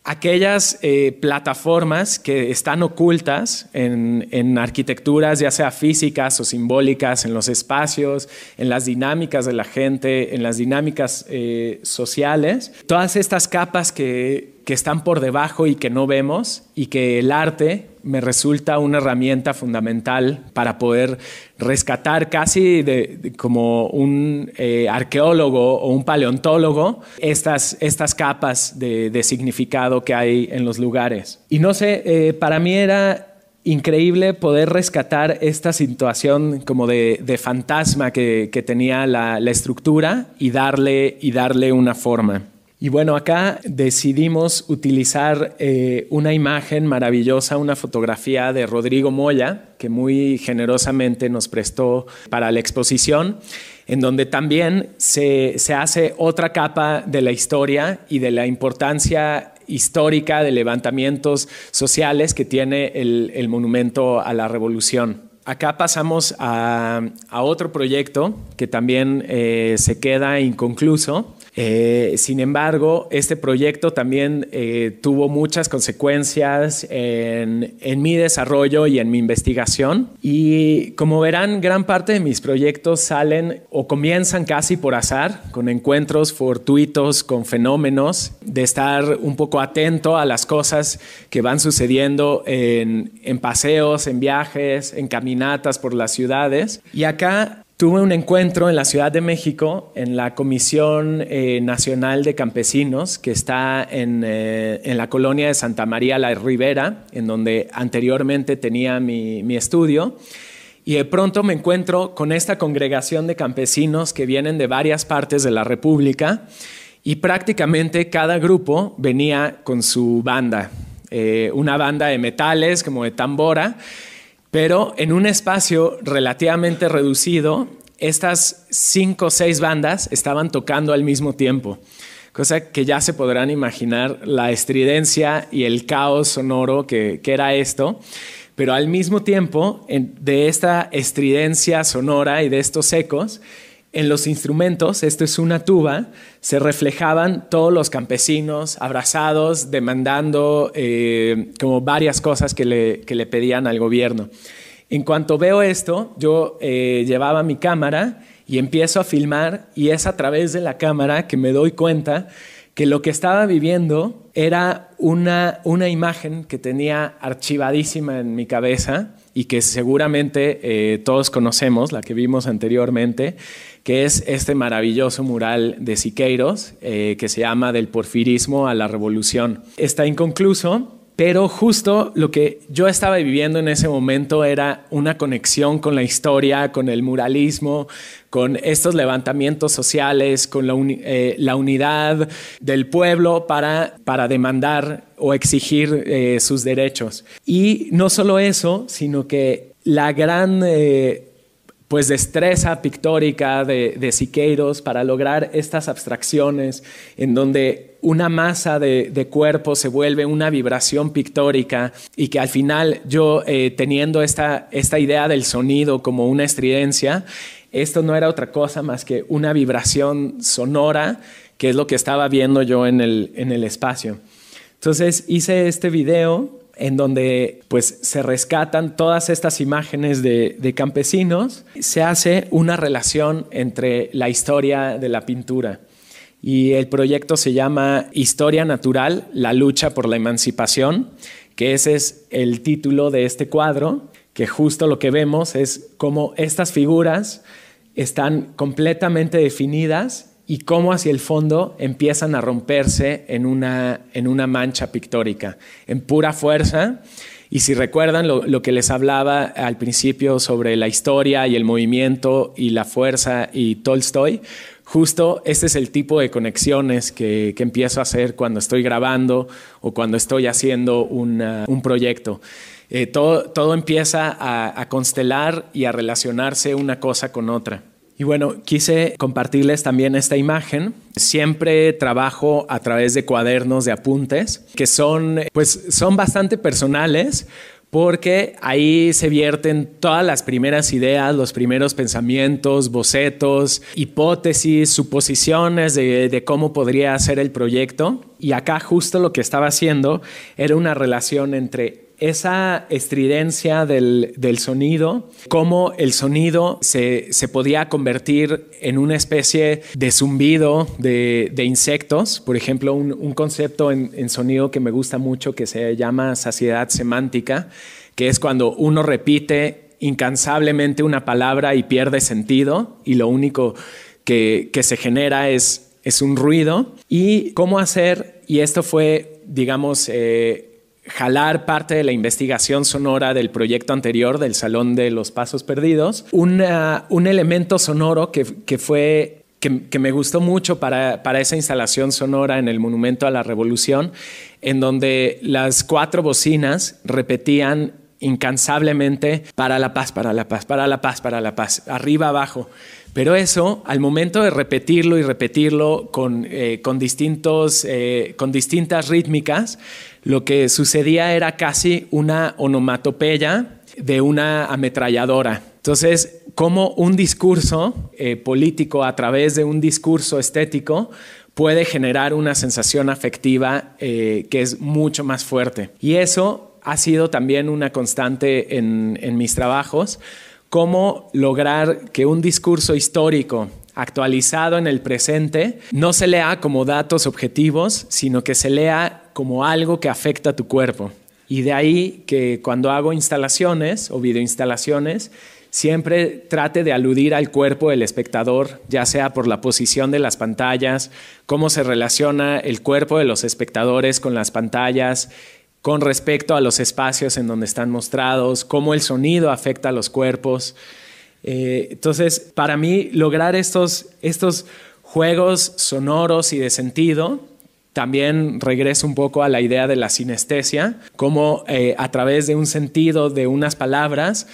aquellas eh, plataformas que están ocultas en, arquitecturas, ya sea físicas o simbólicas, en los espacios, en las dinámicas de la gente, en las dinámicas eh, sociales, todas estas capas que, que están por debajo y que no vemos y que el arte me resulta una herramienta fundamental para poder rescatar casi de, como un eh, arqueólogo o un paleontólogo estas, estas capas de, significado que hay en los lugares. Y no sé, eh, para mí era increíble poder rescatar esta situación como de, fantasma que, tenía la, la, estructura y darle, y darle una forma. Y bueno, acá decidimos utilizar eh, una imagen maravillosa, una fotografía de Rodrigo Moya, que muy generosamente nos prestó para la exposición, en donde también se, hace otra capa de la historia y de la importancia histórica de levantamientos sociales que tiene el, monumento a la revolución. Acá pasamos a, otro proyecto que también eh, se queda inconcluso, eh, sin embargo, este proyecto también eh, tuvo muchas consecuencias en, mi desarrollo y en mi investigación. Y como verán, gran parte de mis proyectos salen o comienzan casi por azar, con encuentros fortuitos, con fenómenos, de estar un poco atento a las cosas que van sucediendo en, en paseos, en viajes, en caminatas por las ciudades. Y acá Tuve un encuentro en la Ciudad de México en la Comisión eh, Nacional de Campesinos que está eh, en, la colonia de Santa María la Ribera, en donde anteriormente tenía mi, estudio. Y de pronto me encuentro con esta congregación de campesinos que vienen de varias partes de la República y prácticamente cada grupo venía con su banda, eh, una banda de metales como de tambora pero en un espacio relativamente reducido, estas cinco o seis bandas estaban tocando al mismo tiempo, cosa que ya se podrán imaginar la estridencia y el caos sonoro que, era esto. Pero al mismo tiempo, de esta estridencia sonora y de estos ecos, en los instrumentos, esto es una tuba, se reflejaban todos los campesinos abrazados, demandando eh, como varias cosas que le, que le, pedían al gobierno. En cuanto veo esto, yo eh, llevaba mi cámara y empiezo a filmar y es a través de la cámara que me doy cuenta que lo que estaba viviendo era una, una imagen que tenía archivadísima en mi cabeza y que seguramente eh, todos conocemos, la que vimos anteriormente, que es este maravilloso mural de Siqueiros eh, que se llama Del porfirismo a la revolución. Está inconcluso, pero justo lo que yo estaba viviendo en ese momento era una conexión con la historia, con el muralismo, con estos levantamientos sociales, con la, eh, unidad del pueblo para, para demandar o exigir eh, sus derechos. Y no solo eso, sino que la gran pues destreza pictórica de, Siqueiros para lograr estas abstracciones en donde una masa de, cuerpo se vuelve una vibración pictórica y que al final yo eh, teniendo esta, esta idea del sonido como una estridencia, esto no era otra cosa más que una vibración sonora que es lo que estaba viendo yo en el, en el espacio. Entonces hice este video en donde pues se rescatan todas estas imágenes de, campesinos, se hace una relación entre la historia de la pintura. Y el proyecto se llama Historia Natural, la lucha por la emancipación, que ese es el título de este cuadro, que justo lo que vemos es cómo estas figuras están completamente definidas y cómo hacia el fondo empiezan a romperse en una, en una mancha pictórica, en pura fuerza. Y si recuerdan lo, lo, que les hablaba al principio sobre la historia y el movimiento y la fuerza y Tolstoy, justo este es el tipo de conexiones que, que empiezo a hacer cuando estoy grabando o cuando estoy haciendo una, un proyecto. Eh, todo, todo, empieza a, a constelar y a relacionarse una cosa con otra. Y bueno, quise compartirles también esta imagen. Siempre trabajo a través de cuadernos de apuntes que son, pues, son bastante personales porque ahí se vierten todas las primeras ideas, los primeros pensamientos, bocetos, hipótesis, suposiciones de, de, cómo podría ser el proyecto. Y acá justo lo que estaba haciendo era una relación entre esa estridencia del, del, sonido, cómo el sonido se, se, podía convertir en una especie de zumbido de, de insectos. Por ejemplo, un, un concepto en, en, sonido que me gusta mucho que se llama saciedad semántica, que es cuando uno repite incansablemente una palabra y pierde sentido y lo único que, que se genera es, es un ruido. Y cómo hacer, y esto fue, digamos, eh, jalar parte de la investigación sonora del proyecto anterior del Salón de los Pasos Perdidos, una, un elemento sonoro que, que fue que, que, me gustó mucho para, para, esa instalación sonora en el Monumento a la Revolución, en donde las cuatro bocinas repetían incansablemente para la paz, para la paz, para la paz, para la paz, arriba, abajo. Pero eso, al momento de repetirlo y repetirlo con, eh, con, distintos, eh, con distintas rítmicas, lo que sucedía era casi una onomatopeya de una ametralladora. Entonces, como un discurso eh, político a través de un discurso estético puede generar una sensación afectiva eh, que es mucho más fuerte. Y eso ha sido también una constante en, en mis trabajos, cómo lograr que un discurso histórico actualizado en el presente no se lea como datos objetivos, sino que se lea como algo que afecta a tu cuerpo. Y de ahí que cuando hago instalaciones o videoinstalaciones, siempre trate de aludir al cuerpo del espectador, ya sea por la posición de las pantallas, cómo se relaciona el cuerpo de los espectadores con las pantallas, con respecto a los espacios en donde están mostrados, cómo el sonido afecta a los cuerpos. Eh, entonces, para mí, lograr estos, estos juegos sonoros y de sentido, también regreso un poco a la idea de la sinestesia, cómo eh, a través de un sentido, de unas palabras,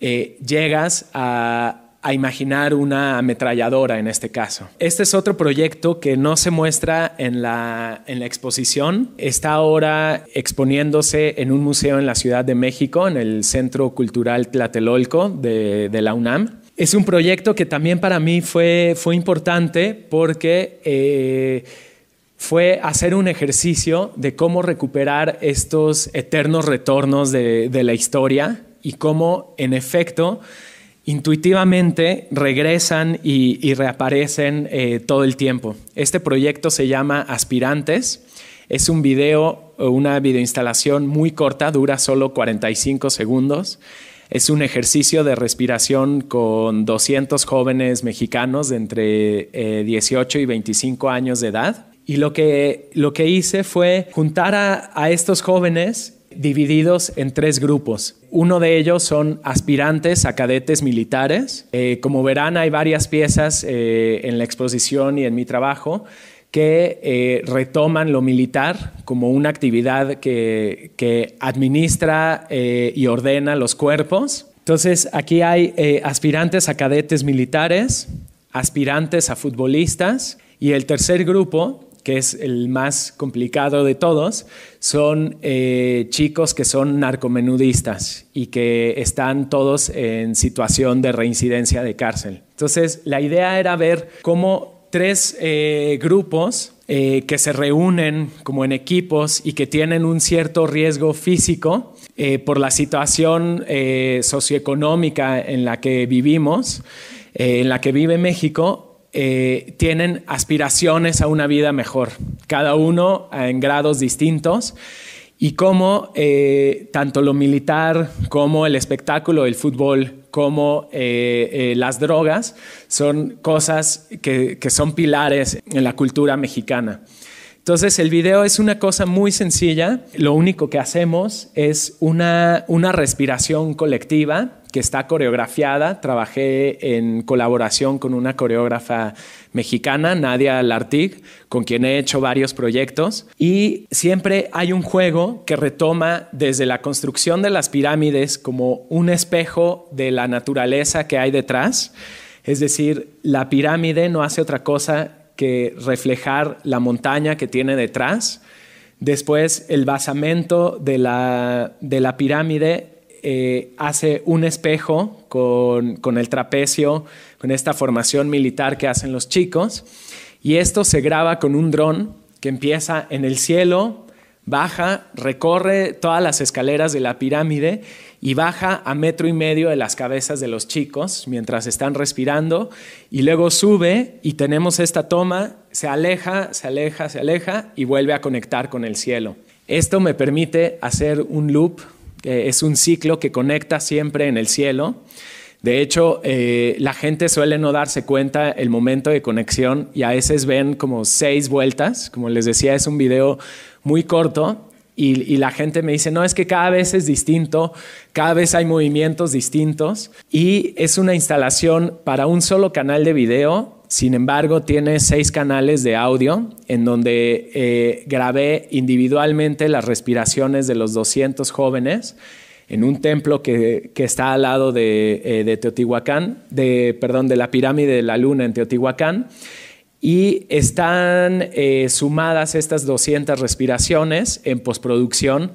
eh, llegas a, imaginar una ametralladora en este caso. Este es otro proyecto que no se muestra en la, en la exposición. Está ahora exponiéndose en un museo en la Ciudad de México, en el Centro Cultural Tlatelolco de, de la UNAM. Es un proyecto que también para mí fue, fue importante porque eh, fue hacer un ejercicio de cómo recuperar estos eternos retornos de, la historia y cómo, en efecto, intuitivamente regresan y, reaparecen eh, todo el tiempo. Este proyecto se llama Aspirantes. Es un video, una videoinstalación muy corta, dura solo 45 segundos. Es un ejercicio de respiración con 200 jóvenes mexicanos de entre eh, 18 y 25 años de edad. Y lo que, lo que hice fue juntar a, a estos jóvenes divididos en tres grupos. Uno de ellos son aspirantes a cadetes militares. Eh, como verán, hay varias piezas eh, en la exposición y en mi trabajo que eh, retoman lo militar como una actividad que, que administra eh, y ordena los cuerpos. Entonces, aquí hay eh, aspirantes a cadetes militares, aspirantes a futbolistas y el tercer grupo que es el más complicado de todos, son eh, chicos que son narcomenudistas y que están todos en situación de reincidencia de cárcel. Entonces, la idea era ver cómo tres eh, grupos eh, que se reúnen como en equipos y que tienen un cierto riesgo físico por la situación socioeconómica en la que vivimos, en la que vive México, eh, tienen aspiraciones a una vida mejor, cada uno en grados distintos. y cómo eh, tanto lo militar como el espectáculo, el fútbol, como eh, eh, las drogas son cosas que, son pilares en la cultura mexicana. Entonces el video es una cosa muy sencilla, lo único que hacemos es una, una respiración colectiva que está coreografiada. Trabajé en colaboración con una coreógrafa mexicana, Nadia Lartig, con quien he hecho varios proyectos. Y siempre hay un juego que retoma desde la construcción de las pirámides como un espejo de la naturaleza que hay detrás. Es decir, la pirámide no hace otra cosa que reflejar la montaña que tiene detrás. Después, el basamento de la, de la pirámide eh, hace un espejo con, el trapecio, con esta formación militar que hacen los chicos, y esto se graba con un dron que empieza en el cielo, baja, recorre todas las escaleras de la pirámide y baja a metro y medio de las cabezas de los chicos mientras están respirando y luego sube y tenemos esta toma, se aleja, se aleja, se aleja y vuelve a conectar con el cielo. Esto me permite hacer un loop es un ciclo que conecta siempre en el cielo. De hecho, eh, la gente suele no darse cuenta el momento de conexión y a veces ven como seis vueltas. Como les decía, es un video muy corto y, la gente me dice, no, es que cada vez es distinto, cada vez hay movimientos distintos y es una instalación para un solo canal de video sin embargo, tiene seis canales de audio en donde eh, grabé individualmente las respiraciones de los 200 jóvenes en un templo que, está al lado de, eh, Teotihuacán, de, perdón, de la pirámide de la luna en Teotihuacán. Y están eh, sumadas estas 200 respiraciones en postproducción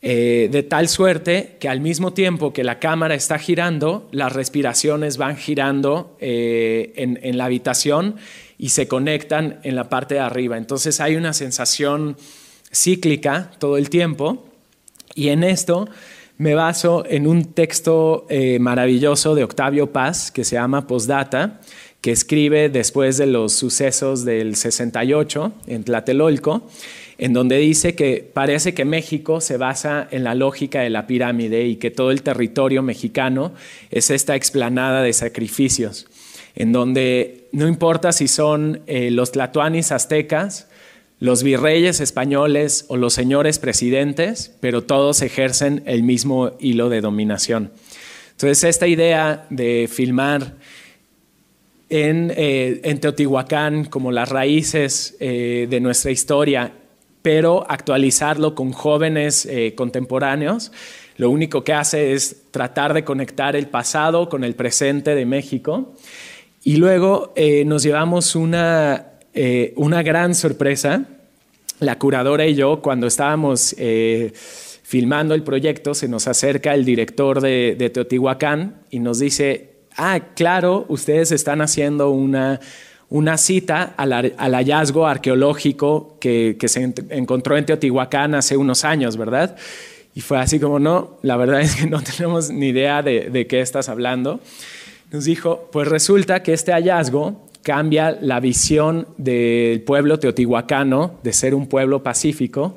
eh, de tal suerte que al mismo tiempo que la cámara está girando, las respiraciones van girando eh, en, la habitación y se conectan en la parte de arriba. Entonces hay una sensación cíclica todo el tiempo y en esto me baso en un texto eh, maravilloso de Octavio Paz que se llama Postdata, que escribe después de los sucesos del 68 en Tlatelolco en donde dice que parece que México se basa en la lógica de la pirámide y que todo el territorio mexicano es esta explanada de sacrificios, en donde no importa si son eh, los tlatoanis aztecas, los virreyes españoles o los señores presidentes, pero todos ejercen el mismo hilo de dominación. Entonces, esta idea de filmar en, eh, Teotihuacán como las raíces eh, de nuestra historia pero actualizarlo con jóvenes eh, contemporáneos. Lo único que hace es tratar de conectar el pasado con el presente de México. Y luego eh, nos llevamos una, eh, una gran sorpresa. La curadora y yo, cuando estábamos filmando el proyecto, se nos acerca el director de, de Teotihuacán y nos dice, ah, claro, ustedes están haciendo una una cita al, hallazgo arqueológico que, se encontró en Teotihuacán hace unos años, ¿verdad? Y fue así como, no, la verdad es que no tenemos ni idea de, qué estás hablando. Nos dijo, pues resulta que este hallazgo cambia la visión del pueblo teotihuacano de ser un pueblo pacífico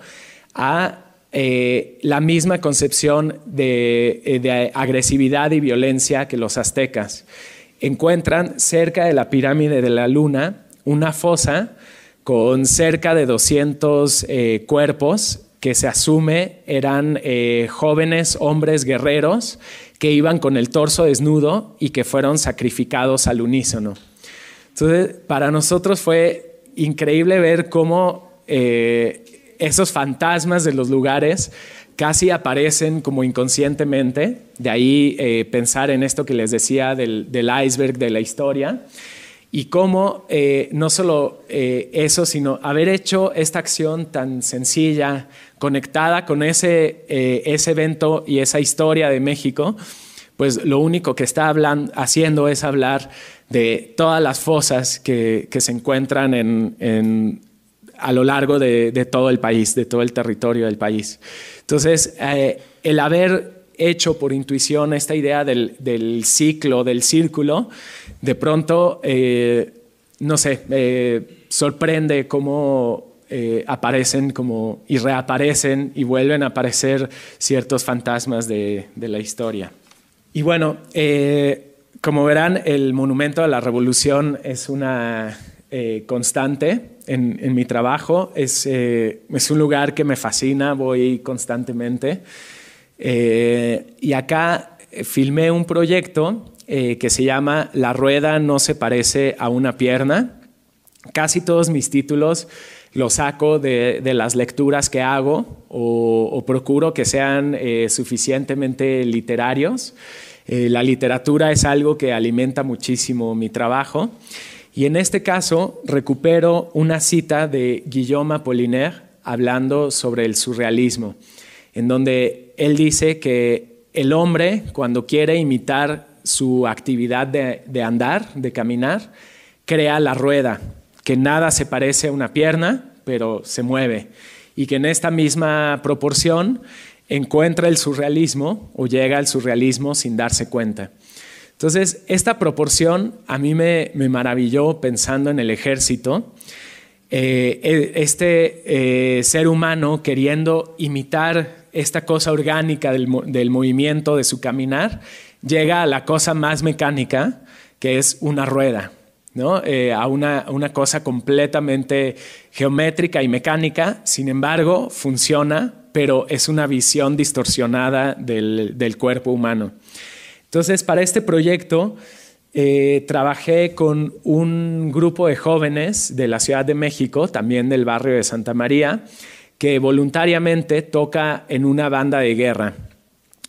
a eh, la misma concepción de, eh, de agresividad y violencia que los aztecas encuentran cerca de la pirámide de la luna una fosa con cerca de 200 eh, cuerpos que se asume eran eh, jóvenes hombres guerreros que iban con el torso desnudo y que fueron sacrificados al unísono. Entonces, para nosotros fue increíble ver cómo eh, esos fantasmas de los lugares casi aparecen como inconscientemente, de ahí eh, pensar en esto que les decía del, iceberg de la historia, y cómo eh, no solo eh, eso, sino haber hecho esta acción tan sencilla, conectada con ese, ese evento y esa historia de México, pues lo único que está hablando, haciendo es hablar de todas las fosas que, que se encuentran en, en a lo largo de, todo el país, de todo el territorio del país. Entonces, eh, el haber hecho por intuición esta idea del, ciclo, del círculo, de pronto, eh, no sé, sorprende cómo eh, aparecen y reaparecen y vuelven a aparecer ciertos fantasmas de, la historia. Y bueno, eh, como verán, el monumento a la revolución es una eh, constante en, mi trabajo, es, es, un lugar que me fascina, voy constantemente. y acá filmé un proyecto que se llama La rueda no se parece a una pierna. Casi todos mis títulos lo saco de, las lecturas que hago o, procuro que sean eh, suficientemente literarios. Eh, la literatura es algo que alimenta muchísimo mi trabajo. Y en este caso recupero una cita de Guillaume Apollinaire hablando sobre el surrealismo, en donde él dice que el hombre, cuando quiere imitar su actividad de andar, de caminar, crea la rueda, que nada se parece a una pierna, pero se mueve, y que en esta misma proporción encuentra el surrealismo o llega al surrealismo sin darse cuenta. Entonces, esta proporción a mí me, maravilló pensando en el ejército. Eh, e, este eh, ser humano queriendo imitar esta cosa orgánica del, del, movimiento de su caminar, llega a la cosa más mecánica, que es una rueda. Eh, a una, cosa completamente geométrica y mecánica, sin embargo, funciona, pero es una visión distorsionada del, cuerpo humano. Entonces, para este proyecto, eh, trabajé con un grupo de jóvenes de la Ciudad de México, también del barrio de Santa María, que voluntariamente toca en una banda de guerra.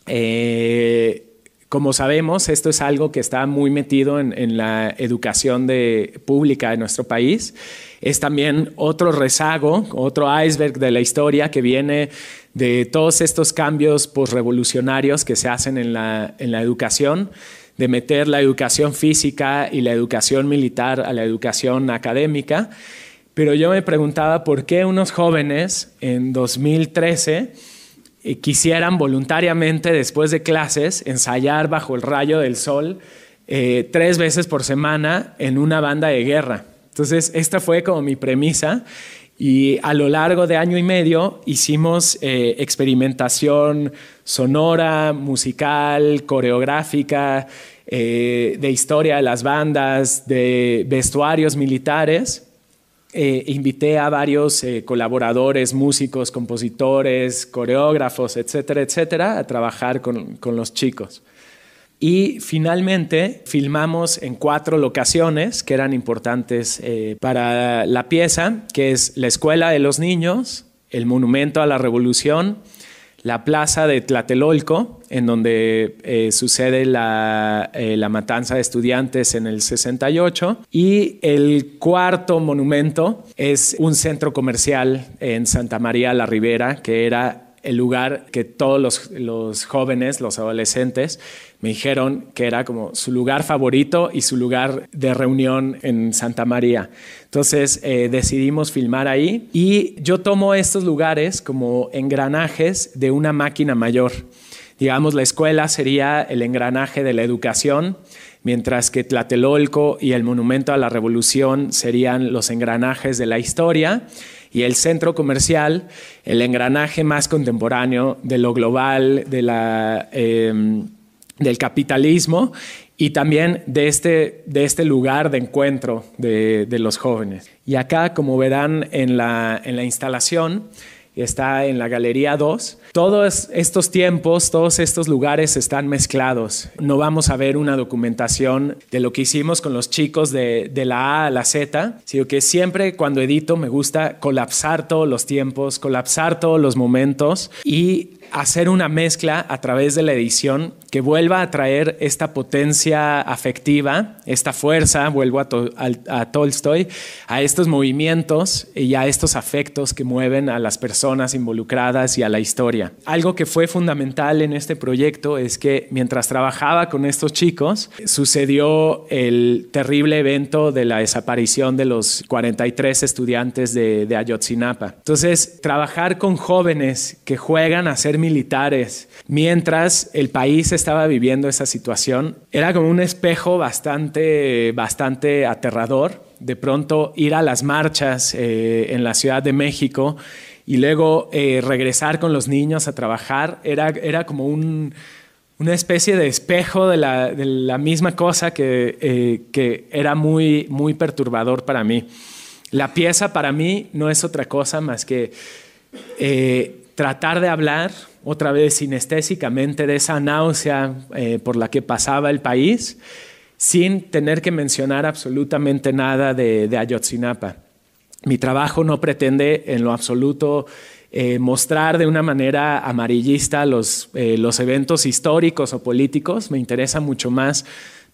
Eh, como sabemos, esto es algo que está muy metido en, la educación pública de nuestro país. Es también otro rezago, otro iceberg de la historia que viene de todos estos cambios postrevolucionarios que se hacen en la, en la educación, de meter la educación física y la educación militar a la educación académica. Pero yo me preguntaba por qué unos jóvenes en 2013 quisieran voluntariamente después de clases ensayar bajo el rayo del sol eh, tres veces por semana en una banda de guerra. Entonces, esta fue como mi premisa y a lo largo de año y medio hicimos eh, experimentación sonora, musical, coreográfica, eh, de historia de las bandas, de vestuarios militares eh, invité a varios eh, colaboradores, músicos, compositores, coreógrafos, etcétera, etcétera, a trabajar con, los chicos. Y finalmente filmamos en cuatro locaciones que eran importantes eh, para la pieza, que es la Escuela de los Niños, el Monumento a la Revolución, la plaza de Tlatelolco, en donde eh, sucede la, eh, la, matanza de estudiantes en el 68. Y el cuarto monumento es un centro comercial en Santa María la Ribera, que era el lugar que todos los, jóvenes, los adolescentes, me dijeron que era como su lugar favorito y su lugar de reunión en Santa María. Entonces eh, decidimos filmar ahí y yo tomo estos lugares como engranajes de una máquina mayor. Digamos, la escuela sería el engranaje de la educación, mientras que Tlatelolco y el Monumento a la Revolución serían los engranajes de la historia y el centro comercial, el engranaje más contemporáneo de lo global, de la, em, del capitalismo y también de este, de este lugar de encuentro de, de los jóvenes. Y acá, como verán en la, en la instalación, está en la Galería 2. Todos estos tiempos, todos estos lugares están mezclados. No vamos a ver una documentación de lo que hicimos con los chicos de, de la A a la Z, sino que siempre cuando edito me gusta colapsar todos los tiempos, colapsar todos los momentos y hacer una mezcla a través de la edición que vuelva a traer esta potencia afectiva, esta fuerza, vuelvo a, Tolstoy, a estos movimientos y a estos afectos que mueven a las personas involucradas y a la historia. Algo que fue fundamental en este proyecto es que mientras trabajaba con estos chicos, sucedió el terrible evento de la desaparición de los 43 estudiantes de, de Ayotzinapa. Entonces, trabajar con jóvenes que juegan a ser militares, mientras el país estaba viviendo esa situación. Era como un espejo bastante, bastante aterrador. De pronto ir a las marchas eh, en la Ciudad de México y luego eh, regresar con los niños a trabajar era, era como un, una especie de espejo de la, misma cosa que, eh, que, era muy, muy perturbador para mí. La pieza para mí no es otra cosa más que tratar de hablar otra vez sinestésicamente de esa náusea por la que pasaba el país sin tener que mencionar absolutamente nada de, de Ayotzinapa. Mi trabajo no pretende en lo absoluto eh, mostrar de una manera amarillista los, eh, los eventos históricos o políticos. Me interesa mucho más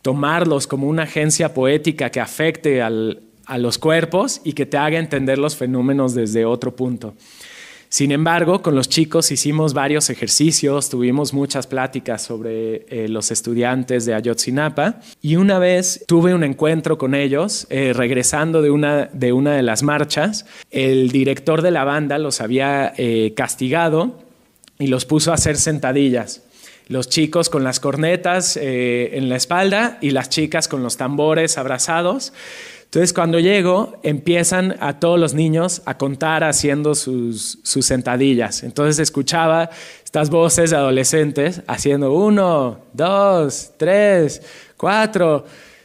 tomarlos como una agencia poética que afecte a los cuerpos y que te haga entender los fenómenos desde otro punto. Sin embargo, con los chicos hicimos varios ejercicios, tuvimos muchas pláticas sobre eh, los estudiantes de Ayotzinapa y una vez tuve un encuentro con ellos eh, regresando de una, de una de las marchas. El director de la banda los había eh, castigado y los puso a hacer sentadillas los chicos con las cornetas en la espalda y las chicas con los tambores abrazados. Entonces, cuando llego, empiezan a todos los niños a contar haciendo sus, sentadillas. Entonces, escuchaba estas voces de adolescentes haciendo uno, dos, tres, cuatro,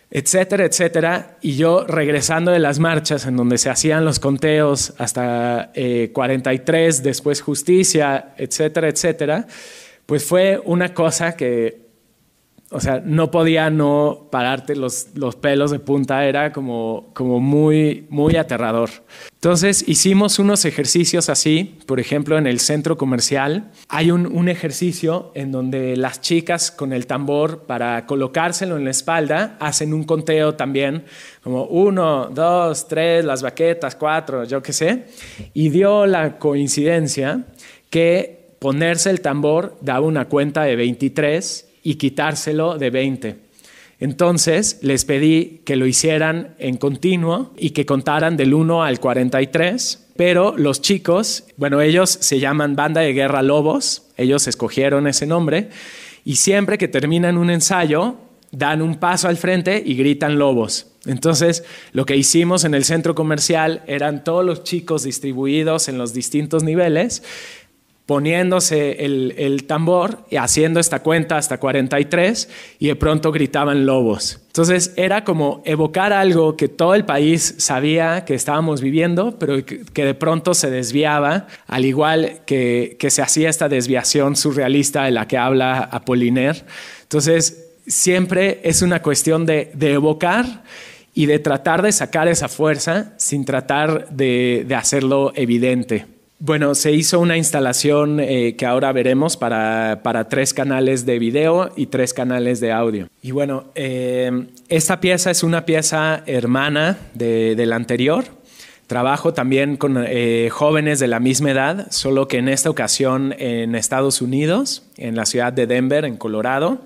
etcétera, etcétera. Y yo regresando de las marchas en donde se hacían los conteos hasta 43, eh, después justicia, etcétera, etcétera, pues fue una cosa que o sea, no podía no pararte los, los pelos de punta, era como, como muy, muy aterrador. Entonces hicimos unos ejercicios así, por ejemplo, en el centro comercial hay un, un, ejercicio en donde las chicas con el tambor para colocárselo en la espalda hacen un conteo también, como uno, dos, tres, las baquetas, cuatro, yo qué sé, y dio la coincidencia que ponerse el tambor daba una cuenta de 23 y quitárselo de 20. Entonces les pedí que lo hicieran en continuo y que contaran del 1 al 43, pero los chicos, bueno, ellos se llaman Banda de Guerra Lobos, ellos escogieron ese nombre, y siempre que terminan un ensayo, dan un paso al frente y gritan lobos. Entonces, lo que hicimos en el centro comercial eran todos los chicos distribuidos en los distintos niveles poniéndose el, tambor y haciendo esta cuenta hasta 43 y de pronto gritaban lobos. Entonces era como evocar algo que todo el país sabía que estábamos viviendo, pero que, de pronto se desviaba, al igual que, se hacía esta desviación surrealista de la que habla Apollinaire. Entonces siempre es una cuestión de, evocar y de tratar de sacar esa fuerza sin tratar de hacerlo evidente. Bueno, se hizo una instalación eh, que ahora veremos para, tres canales de video y tres canales de audio. Y bueno, eh, esta pieza es una pieza hermana de, la anterior. Trabajo también con eh, jóvenes de la misma edad, solo que en esta ocasión en Estados Unidos, en la ciudad de Denver, en Colorado.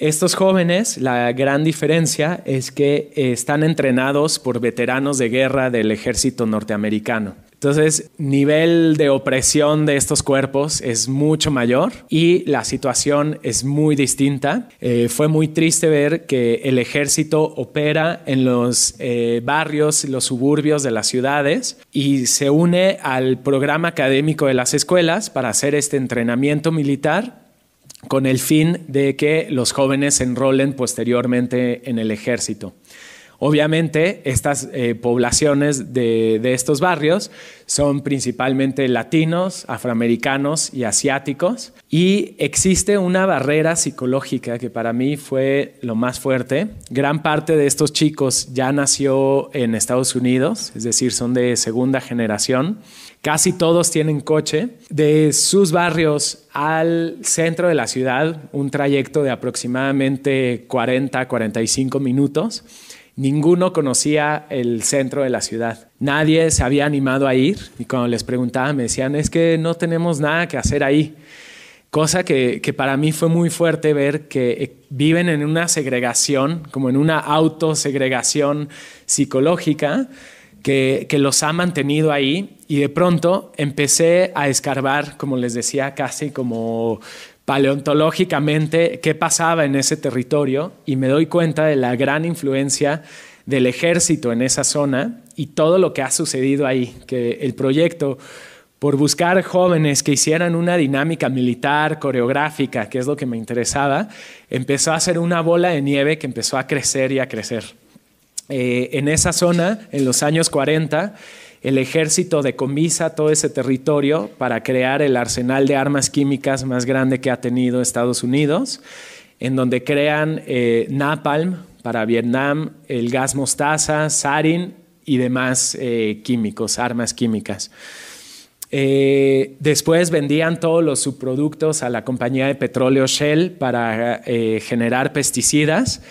Estos jóvenes, la gran diferencia es que están entrenados por veteranos de guerra del ejército norteamericano. Entonces, nivel de opresión de estos cuerpos es mucho mayor y la situación es muy distinta. Eh, fue muy triste ver que el ejército opera en los eh, barrios, los suburbios de las ciudades y se une al programa académico de las escuelas para hacer este entrenamiento militar con el fin de que los jóvenes se enrolen posteriormente en el ejército. Obviamente, estas eh, poblaciones de, estos barrios son principalmente latinos, afroamericanos y asiáticos. Y existe una barrera psicológica que para mí fue lo más fuerte. Gran parte de estos chicos ya nació en Estados Unidos, es decir, son de segunda generación. Casi todos tienen coche. De sus barrios al centro de la ciudad, un trayecto de aproximadamente 40 45 minutos. Ninguno conocía el centro de la ciudad. Nadie se había animado a ir y cuando les preguntaba me decían, es que no tenemos nada que hacer ahí. Cosa que, para mí fue muy fuerte ver que eh, viven en una segregación, como en una autosegregación psicológica, que, que los ha mantenido ahí y de pronto empecé a escarbar, como les decía, casi como paleontológicamente qué pasaba en ese territorio y me doy cuenta de la gran influencia del ejército en esa zona y todo lo que ha sucedido ahí, que el proyecto por buscar jóvenes que hicieran una dinámica militar, coreográfica, que es lo que me interesaba, empezó a hacer una bola de nieve que empezó a crecer y a crecer. Eh, en esa zona, en los años 40, el ejército decomisa todo ese territorio para crear el arsenal de armas químicas más grande que ha tenido Estados Unidos, en donde crean eh, napalm para Vietnam, el gas mostaza, sarin y demás eh, químicos, armas químicas. Eh, después vendían todos los subproductos a la compañía de petróleo Shell para generar pesticidas,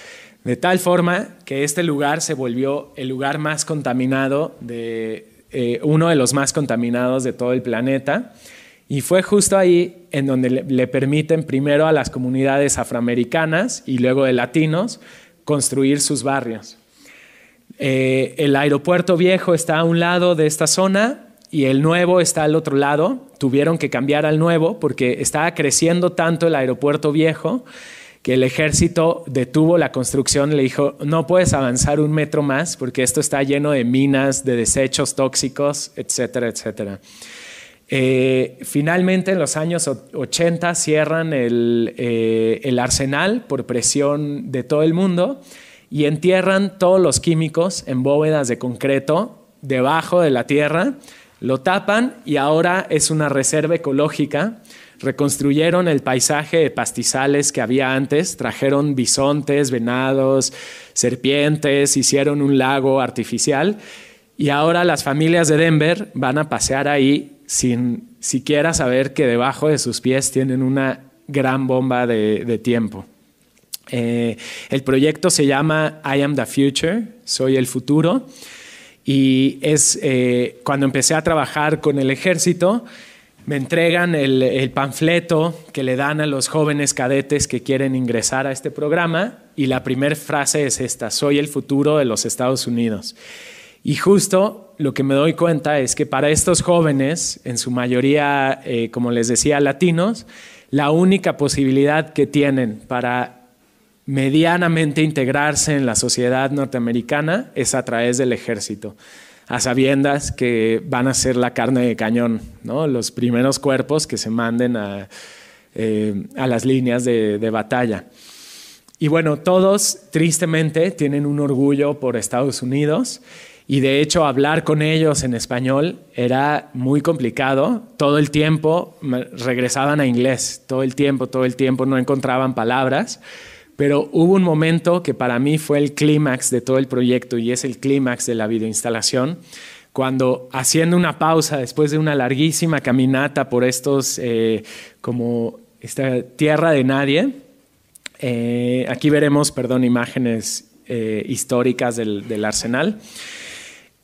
de tal forma que este lugar se volvió el lugar más contaminado, de, eh, uno de los más contaminados de todo el planeta. Y fue justo ahí en donde le, permiten primero a las comunidades afroamericanas y luego de latinos construir sus barrios. el aeropuerto viejo está a un lado de esta zona, y el nuevo está al otro lado. Tuvieron que cambiar al nuevo porque estaba creciendo tanto el aeropuerto viejo que el ejército detuvo la construcción le dijo, no puedes avanzar un metro más porque esto está lleno de minas, de desechos tóxicos, etcétera, etcétera. Eh, finalmente, en los años 80 cierran el, eh, el arsenal por presión de todo el mundo y entierran todos los químicos en bóvedas de concreto debajo de la tierra lo tapan y ahora es una reserva ecológica. Reconstruyeron el paisaje de pastizales que había antes, trajeron bisontes, venados, serpientes, hicieron un lago artificial y ahora las familias de Denver van a pasear ahí sin siquiera saber que debajo de sus pies tienen una gran bomba de, tiempo. Eh, el proyecto se llama I Am the Future, Soy el Futuro. Y es eh, cuando empecé a trabajar con el ejército, me entregan el, panfleto que le dan a los jóvenes cadetes que quieren ingresar a este programa y la primera frase es esta, soy el futuro de los Estados Unidos. Y justo lo que me doy cuenta es que para estos jóvenes, en su mayoría, eh, como les decía, latinos, la única posibilidad que tienen para medianamente integrarse en la sociedad norteamericana es a través del ejército, a sabiendas que van a ser la carne de cañón, ¿no? los primeros cuerpos que se manden a, eh, las líneas de, de batalla. Y bueno, todos tristemente tienen un orgullo por Estados Unidos y de hecho hablar con ellos en español era muy complicado. Todo el tiempo regresaban a inglés, todo el tiempo, todo el tiempo no encontraban palabras. Pero hubo un momento que para mí fue el clímax de todo el proyecto y es el clímax de la videoinstalación, cuando haciendo una pausa después de una larguísima caminata por estos, eh, como esta tierra de nadie, eh, aquí veremos, perdón, imágenes eh, históricas del, del arsenal.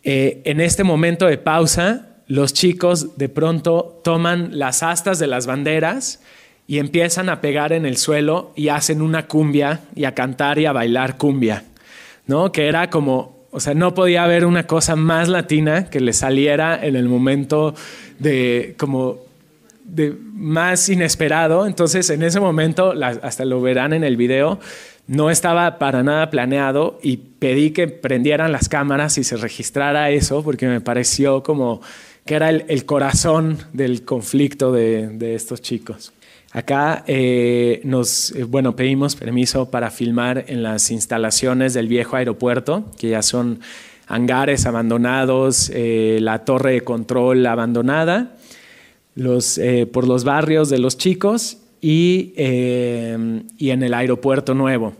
en este momento de pausa, los chicos de pronto toman las astas de las banderas, y empiezan a pegar en el suelo y hacen una cumbia y a cantar y a bailar cumbia, ¿no? Que era como, o sea, no podía haber una cosa más latina que le saliera en el momento de como de más inesperado. Entonces, en ese momento, hasta lo verán en el video, no estaba para nada planeado y pedí que prendieran las cámaras y se registrara eso porque me pareció como que era el, corazón del conflicto de estos chicos. Acá eh, nos, eh, bueno, pedimos permiso para filmar en las instalaciones del viejo aeropuerto, que ya son hangares abandonados, eh, la torre de control abandonada, por los barrios de los chicos y, y en el aeropuerto nuevo.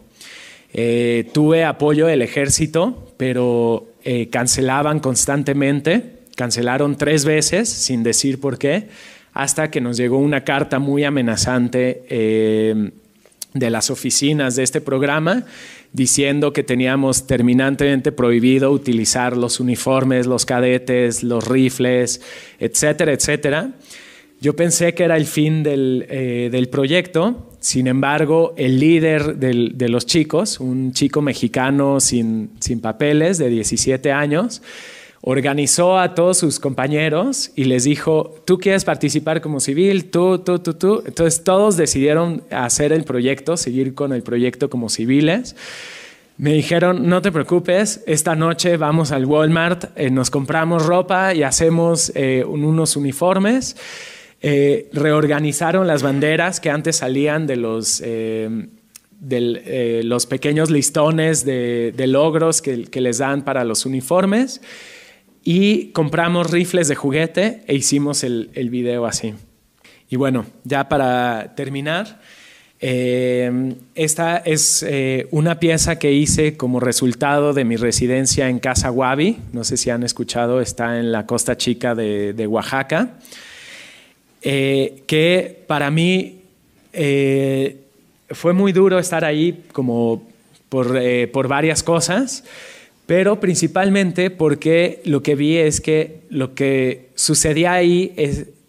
tuve apoyo del ejército, pero cancelaban constantemente, cancelaron tres veces sin decir por qué hasta que nos llegó una carta muy amenazante eh, de las oficinas de este programa diciendo que teníamos terminantemente prohibido utilizar los uniformes, los cadetes, los rifles, etcétera, etcétera. Yo pensé que era el fin del, eh, proyecto, sin embargo, el líder de los chicos, un chico mexicano sin, sin papeles de 17 años, organizó a todos sus compañeros y les dijo, tú quieres participar como civil, tú, tú, tú, tú. Entonces todos decidieron hacer el proyecto, seguir con el proyecto como civiles. Me dijeron, no te preocupes, esta noche vamos al Walmart, eh, nos compramos ropa y hacemos eh, unos uniformes. Eh, reorganizaron las banderas que antes salían de los, de, los pequeños listones de, logros que, que, les dan para los uniformes y compramos rifles de juguete e hicimos el, el video así. Y bueno, ya para terminar, eh, esta es eh, una pieza que hice como resultado de mi residencia en Casa Guavi. No sé si han escuchado, está en la costa chica de, Oaxaca. Eh, que para mí fue muy duro estar ahí como por, por varias cosas, pero principalmente porque lo que vi es que lo que sucedía ahí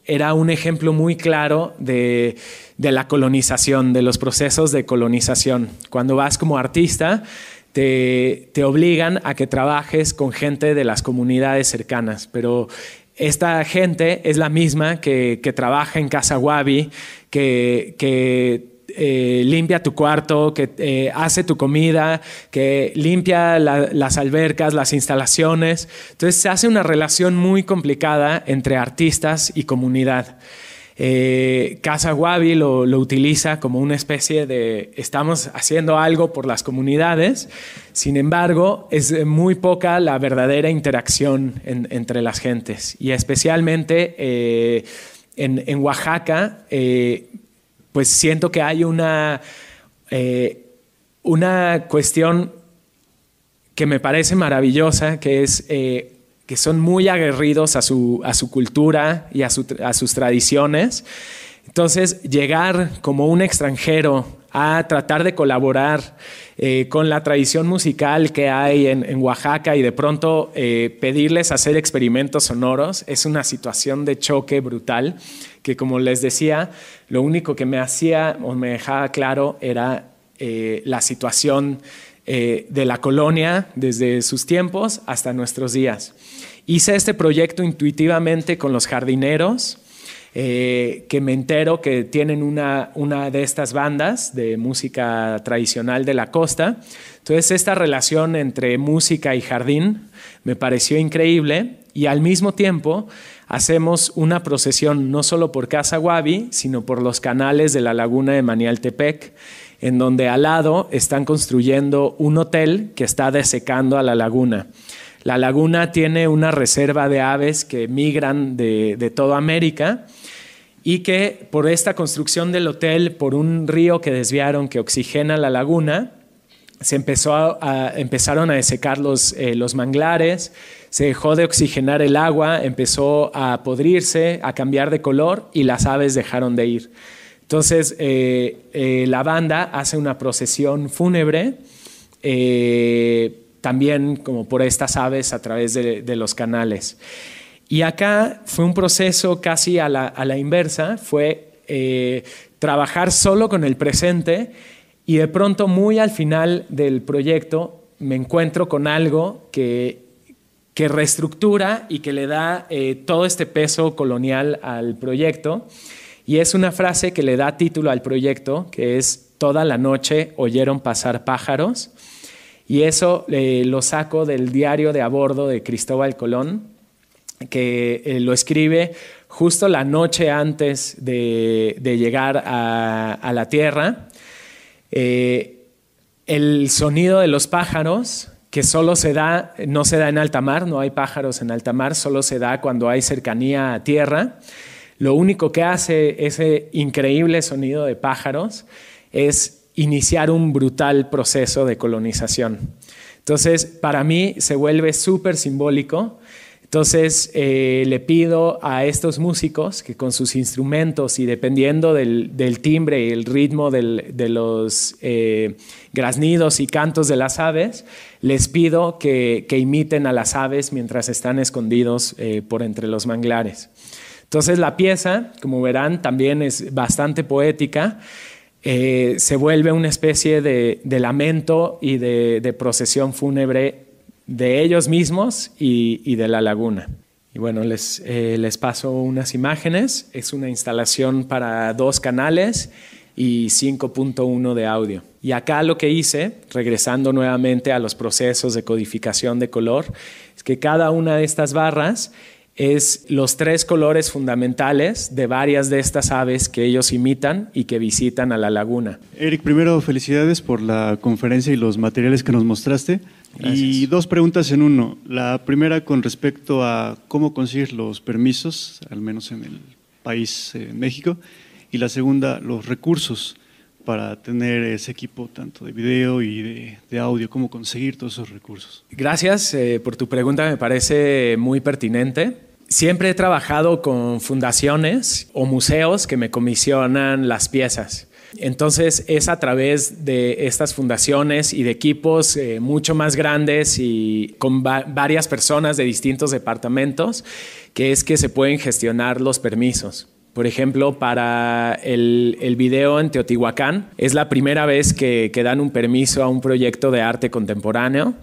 era un ejemplo muy claro de, la colonización, de los procesos de colonización. Cuando vas como artista, te, obligan a que trabajes con gente de las comunidades cercanas, pero esta gente es la misma que, trabaja en Casa Wabi, que, que eh, limpia tu cuarto, que eh, hace tu comida, que limpia las albercas, las instalaciones. Entonces se hace una relación muy complicada entre artistas y comunidad. Eh, Casa Wabi lo, utiliza como una especie de estamos haciendo algo por las comunidades, sin embargo es muy poca la verdadera interacción entre las gentes y especialmente en, Oaxaca pues siento que hay una, eh, una cuestión que me parece maravillosa, que es eh, que son muy aguerridos a su, a su cultura y a, sus tradiciones. Entonces, llegar como un extranjero a tratar de colaborar eh, con la tradición musical que hay en, Oaxaca y de pronto pedirles hacer experimentos sonoros es una situación de choque brutal que como les decía, lo único que me hacía o me dejaba claro era eh, la situación eh, de la colonia desde sus tiempos hasta nuestros días. Hice este proyecto intuitivamente con los jardineros, eh, que me entero que tienen una, una de estas bandas de música tradicional de la costa. Entonces esta relación entre música y jardín me pareció increíble y al mismo tiempo hacemos una procesión no solo por Casa Guavi, sino por los canales de la laguna de Manialtepec, en donde al lado están construyendo un hotel que está desecando a la laguna. La laguna tiene una reserva de aves que migran de, toda América y que por esta construcción del hotel, por un río que desviaron que oxigena la laguna, se empezaron a desecar los, eh, los manglares, se dejó de oxigenar el agua, empezó a podrirse, a cambiar de color y las aves dejaron de ir. Entonces eh, eh, la banda hace una procesión fúnebre, también como por estas aves a través de, los canales. Y acá fue un proceso casi a la, inversa, fue trabajar solo con el presente y de pronto muy al final del proyecto me encuentro con algo que que reestructura y que le da eh, todo este peso colonial al proyecto. Y es una frase que le da título al proyecto, que es Toda la noche oyeron pasar pájaros. Y eso eh, lo saco del diario de a bordo de Cristóbal Colón, que eh, lo escribe justo la noche antes de, llegar a, la Tierra. el sonido de los pájaros que solo se da, no se da en alta mar, no hay pájaros en alta mar, solo se da cuando hay cercanía a tierra. Lo único que hace ese increíble sonido de pájaros es iniciar un brutal proceso de colonización. Entonces, para mí se vuelve súper simbólico entonces eh, le pido a estos músicos que con sus instrumentos y dependiendo del, timbre y el ritmo de los eh, graznidos y cantos de las aves, les pido que, imiten a las aves mientras están escondidos eh, por entre los manglares. Entonces la pieza, como verán, también es bastante poética. se vuelve una especie de, lamento y de procesión fúnebre de ellos mismos y, de la laguna. Y bueno, les, eh, les paso unas imágenes. Es una instalación para dos canales y 5.1 de audio. Y acá lo que hice, regresando nuevamente a los procesos de codificación de color, es que cada una de estas barras es los tres colores fundamentales de varias de estas aves que ellos imitan y que visitan a la laguna. Eric, primero felicidades por la conferencia y los materiales que nos mostraste. Y dos preguntas en uno. La primera con respecto a cómo conseguir los permisos, al menos en el país, en México. Y la segunda, los recursos para tener ese equipo tanto de video y de, audio, cómo conseguir todos esos recursos. Gracias eh, por tu pregunta, me parece muy pertinente. Siempre he trabajado con fundaciones o museos que me comisionan las piezas. Entonces es a través de estas fundaciones y de equipos eh, mucho más grandes y con varias personas de distintos departamentos que es que se pueden gestionar los permisos. Por ejemplo, para el, video en Teotihuacán, es la primera vez que, que dan un permiso a un proyecto de arte contemporáneo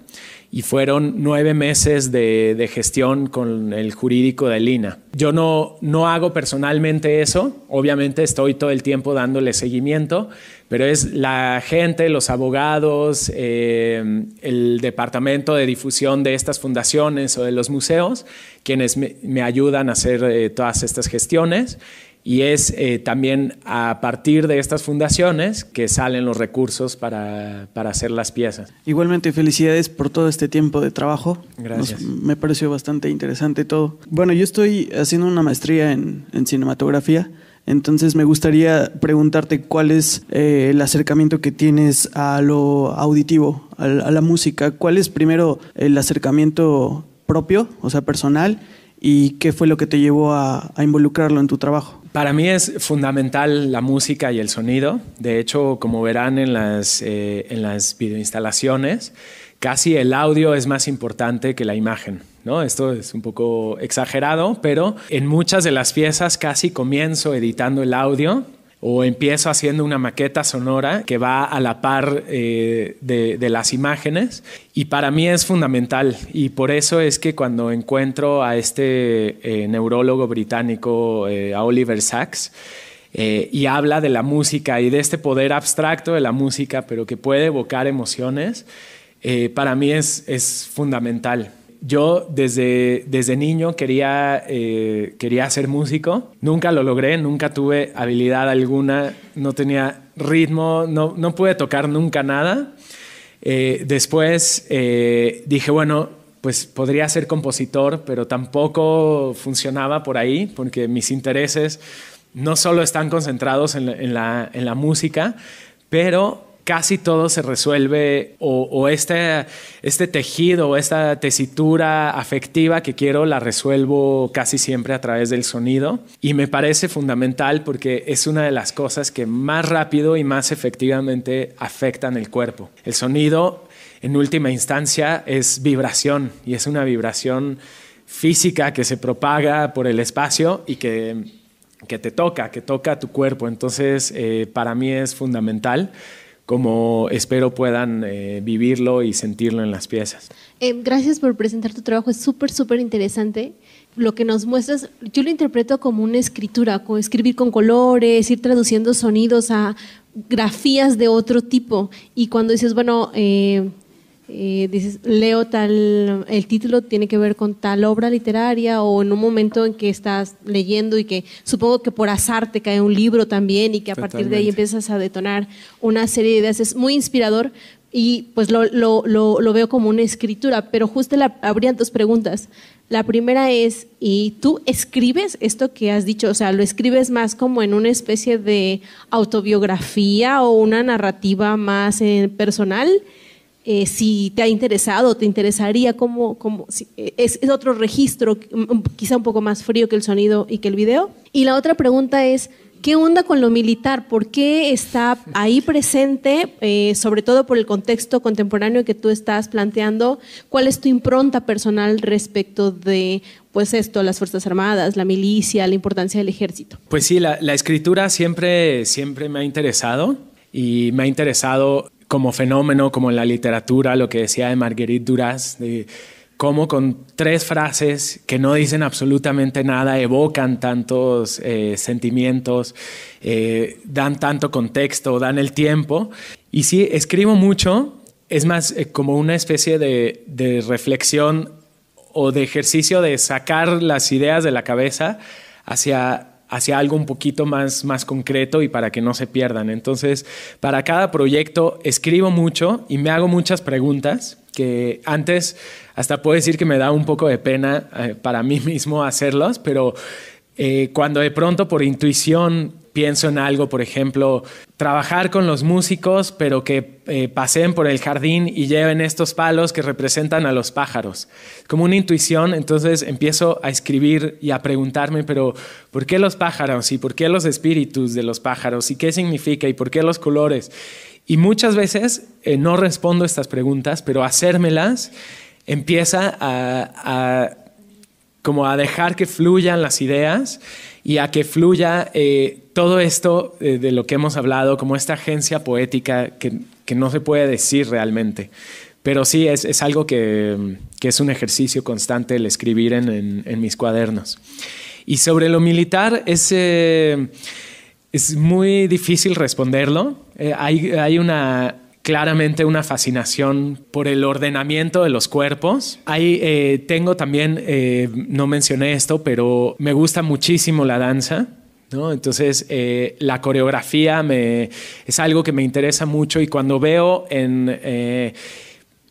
y fueron nueve meses de, gestión con el jurídico de Lina. Yo no, no hago personalmente eso, obviamente estoy todo el tiempo dándole seguimiento, pero es la gente, los abogados, eh, el departamento de difusión de estas fundaciones o de los museos quienes me, ayudan a hacer eh, todas estas gestiones y es eh, también a partir de estas fundaciones que salen los recursos para, para, hacer las piezas. Igualmente, felicidades por todo este tiempo de trabajo. Gracias. me pareció bastante interesante todo. Bueno, yo estoy haciendo una maestría en, en cinematografía. Entonces me gustaría preguntarte cuál es eh, el acercamiento que tienes a lo auditivo, a, la música. ¿Cuál es primero el acercamiento propio, o sea, personal, y qué fue lo que te llevó a involucrarlo en tu trabajo? Para mí es fundamental la música y el sonido. De hecho, como verán en las, eh, en las videoinstalaciones, casi el audio es más importante que la imagen. ¿no? Esto es un poco exagerado, pero en muchas de las piezas casi comienzo editando el audio o empiezo haciendo una maqueta sonora que va a la par eh, de, las imágenes y para mí es fundamental y por eso es que cuando encuentro a este eh, neurólogo británico, eh, a Oliver Sacks, y habla de la música y de este poder abstracto de la música, pero que puede evocar emociones, para mí es, es fundamental. Yo desde, desde niño quería, eh, quería ser músico, nunca lo logré, nunca tuve habilidad alguna, no tenía ritmo, no, no pude tocar nunca nada. Eh, después eh, dije, bueno, pues podría ser compositor, pero tampoco funcionaba por ahí, porque mis intereses no solo están concentrados en la, en la, en la música, pero casi todo se resuelve o, este, este tejido o esta tesitura afectiva que quiero la resuelvo casi siempre a través del sonido y me parece fundamental porque es una de las cosas que más rápido y más efectivamente afectan el cuerpo. El sonido en última instancia es vibración y es una vibración física que se propaga por el espacio y que, te toca, que toca tu cuerpo. Entonces, eh, para mí es fundamental como espero puedan eh, vivirlo y sentirlo en las piezas. Eh, gracias por presentar tu trabajo, es súper, súper interesante. Lo que nos muestras, yo lo interpreto como una escritura, como escribir con colores, ir traduciendo sonidos a grafías de otro tipo. Y cuando dices, bueno, eh, eh, dices, leo tal, el título tiene que ver con tal obra literaria o en un momento en que estás leyendo y que supongo que por azar te cae un libro también y que a partir de ahí empiezas a detonar una serie de ideas. Es muy inspirador y pues lo, lo, lo, veo como una escritura, pero justo la, habrían dos preguntas. La primera es, ¿y tú escribes esto que has dicho? O sea, ¿lo escribes más como en una especie de autobiografía o una narrativa más eh, personal? Eh, si te ha interesado, te interesaría, como, como eh, es, otro registro, quizá un poco más frío que el sonido y que el video. Y la otra pregunta es, ¿qué onda con lo militar? ¿Por qué está ahí presente, eh, sobre todo por el contexto contemporáneo que tú estás planteando? ¿Cuál es tu impronta personal respecto de pues esto, las Fuerzas Armadas, la milicia, la importancia del ejército? Pues sí, la, la escritura siempre, siempre me ha interesado y me ha interesado como fenómeno, como en la literatura, lo que decía de Marguerite Duras, de cómo con tres frases que no dicen absolutamente nada evocan tantos eh, sentimientos, eh, dan tanto contexto, dan el tiempo. Y sí, escribo mucho, es más eh, como una especie de, de reflexión o de ejercicio de sacar las ideas de la cabeza hacia hacia algo un poquito más, más concreto y para que no se pierdan. Entonces, para cada proyecto escribo mucho y me hago muchas preguntas que antes hasta puedo decir que me da un poco de pena eh, para mí mismo hacerlos, pero eh, cuando de pronto por intuición pienso en algo, por ejemplo, trabajar con los músicos, pero que eh, pasen por el jardín y lleven estos palos que representan a los pájaros. Como una intuición, entonces empiezo a escribir y a preguntarme, pero ¿por qué los pájaros? ¿Y por qué los espíritus de los pájaros? ¿Y qué significa? ¿Y por qué los colores? Y muchas veces eh, no respondo estas preguntas, pero hacérmelas empieza a, como a dejar que fluyan las ideas y a que fluya eh, todo esto eh, de lo que hemos hablado, como esta agencia poética que, no se puede decir realmente. Pero sí, es, algo que, es un ejercicio constante el escribir en, mis cuadernos. Y sobre lo militar, es, eh, es muy difícil responderlo. hay, hay una claramente una fascinación por el ordenamiento de los cuerpos. Ahí eh, tengo también, eh, no mencioné esto, pero me gusta muchísimo la danza. Entonces, eh, la coreografía me, es algo que me interesa mucho y cuando veo en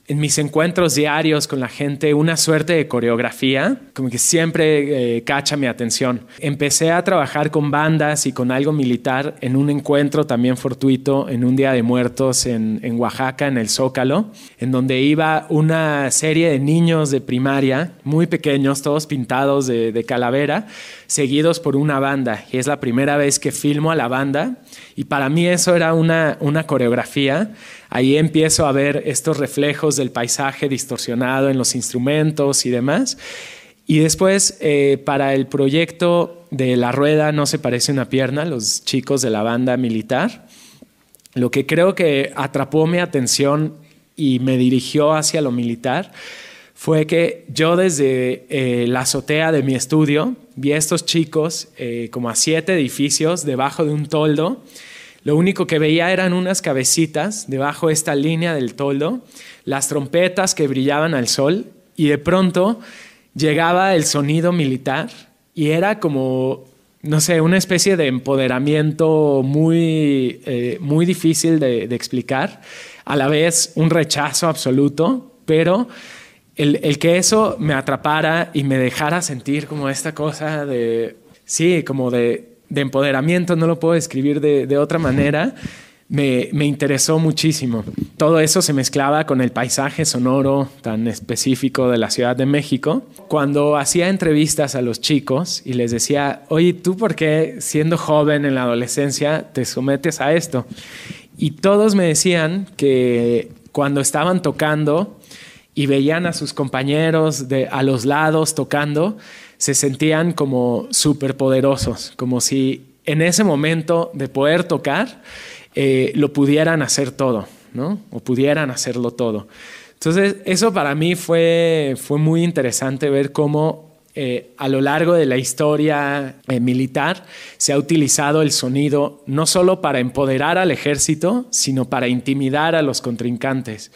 en mis encuentros diarios con la gente una suerte de coreografía, como que siempre eh, cacha mi atención. Empecé a trabajar con bandas y con algo militar en un encuentro también fortuito en un Día de Muertos en, Oaxaca, en el Zócalo, en donde iba una serie de niños de primaria, muy pequeños, todos pintados de, de calavera, seguidos por una banda. Y es la primera vez que filmo a la banda y para mí eso era una, una coreografía. Ahí empiezo a ver estos reflejos del paisaje distorsionado en los instrumentos y demás. Y después, eh, para el proyecto de La Rueda no se parece una pierna, los chicos de la banda militar, lo que creo que atrapó mi atención y me dirigió hacia lo militar fue que yo desde eh, la azotea de mi estudio vi a estos chicos eh, como a siete edificios debajo de un toldo. Lo único que veía eran unas cabecitas debajo de esta línea del toldo, las trompetas que brillaban al sol y de pronto llegaba el sonido militar y era como, no sé, una especie de empoderamiento muy, eh, muy difícil de, de explicar, a la vez un rechazo absoluto, pero el, que eso me atrapara y me dejara sentir como esta cosa de, sí, como de, empoderamiento, no lo puedo describir de, otra manera, me, interesó muchísimo. Todo eso se mezclaba con el paisaje sonoro tan específico de la Ciudad de México. Cuando hacía entrevistas a los chicos y les decía, oye, ¿tú por qué siendo joven en la adolescencia te sometes a esto? Y todos me decían que cuando estaban tocando, y veían a sus compañeros de, a los lados tocando, se sentían como superpoderosos, como si en ese momento de poder tocar eh, lo pudieran hacer todo, ¿no? O pudieran hacerlo todo. Entonces, eso para mí fue, fue muy interesante ver cómo eh, a lo largo de la historia eh, militar se ha utilizado el sonido no solo para empoderar al ejército, sino para intimidar a los contrincantes.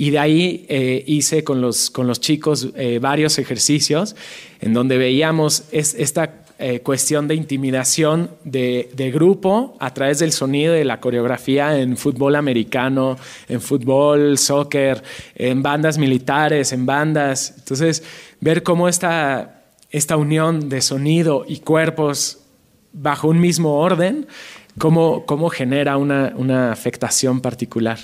Y de ahí eh, hice con los, con los chicos eh, varios ejercicios en donde veíamos esta eh, cuestión de intimidación de, de, grupo a través del sonido de la coreografía en fútbol americano, en fútbol, soccer, en bandas militares, en bandas. Entonces, ver cómo esta, esta unión de sonido y cuerpos bajo un mismo orden, cómo, cómo genera una, una afectación particular.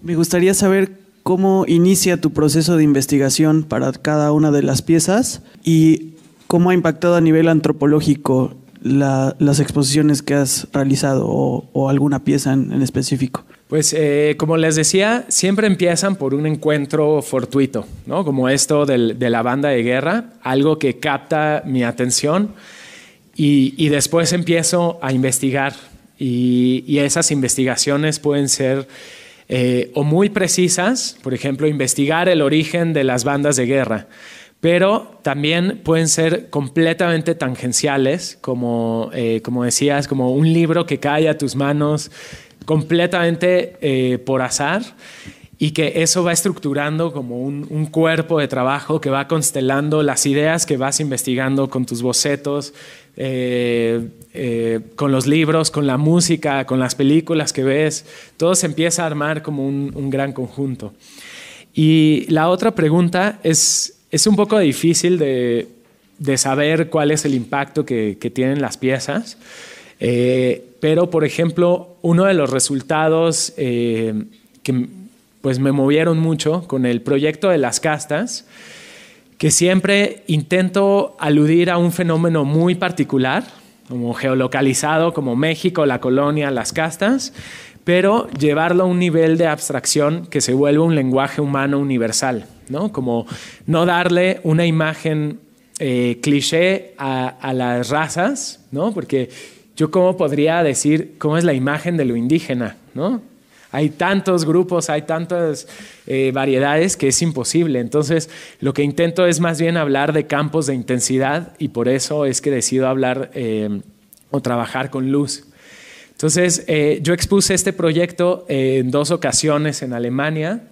Me gustaría saber cómo inicia tu proceso de investigación para cada una de las piezas y cómo ha impactado a nivel antropológico las exposiciones que has realizado o, alguna pieza en, específico. Pues eh, como les decía, siempre empiezan por un encuentro fortuito, ¿no? como esto de la banda de guerra, algo que capta mi atención y, después empiezo a investigar y, y esas investigaciones pueden ser eh, o muy precisas, por ejemplo, investigar el origen de las bandas de guerra, pero también pueden ser completamente tangenciales, como, eh, como decías, como un libro que cae a tus manos completamente eh, por azar y que eso va estructurando como un, cuerpo de trabajo que va constelando las ideas que vas investigando con tus bocetos, eh, con los libros, con la música, con las películas que ves, todo se empieza a armar como un, gran conjunto. Y la otra pregunta es, es un poco difícil de, saber cuál es el impacto que, tienen las piezas, eh, pero por ejemplo, uno de los resultados eh, que pues me movieron mucho con el proyecto de las castas, que siempre intento aludir a un fenómeno muy particular, como geolocalizado, como México, la colonia, las castas, pero llevarlo a un nivel de abstracción que se vuelva un lenguaje humano universal, ¿no? Como no darle una imagen eh, cliché a, las razas, ¿no? Porque yo cómo podría decir cómo es la imagen de lo indígena, ¿no? Hay tantos grupos, hay tantas eh, variedades que es imposible. Entonces, lo que intento es más bien hablar de campos de intensidad y por eso es que decido hablar eh, o trabajar con luz. Entonces, eh, yo expuse este proyecto en dos ocasiones en Alemania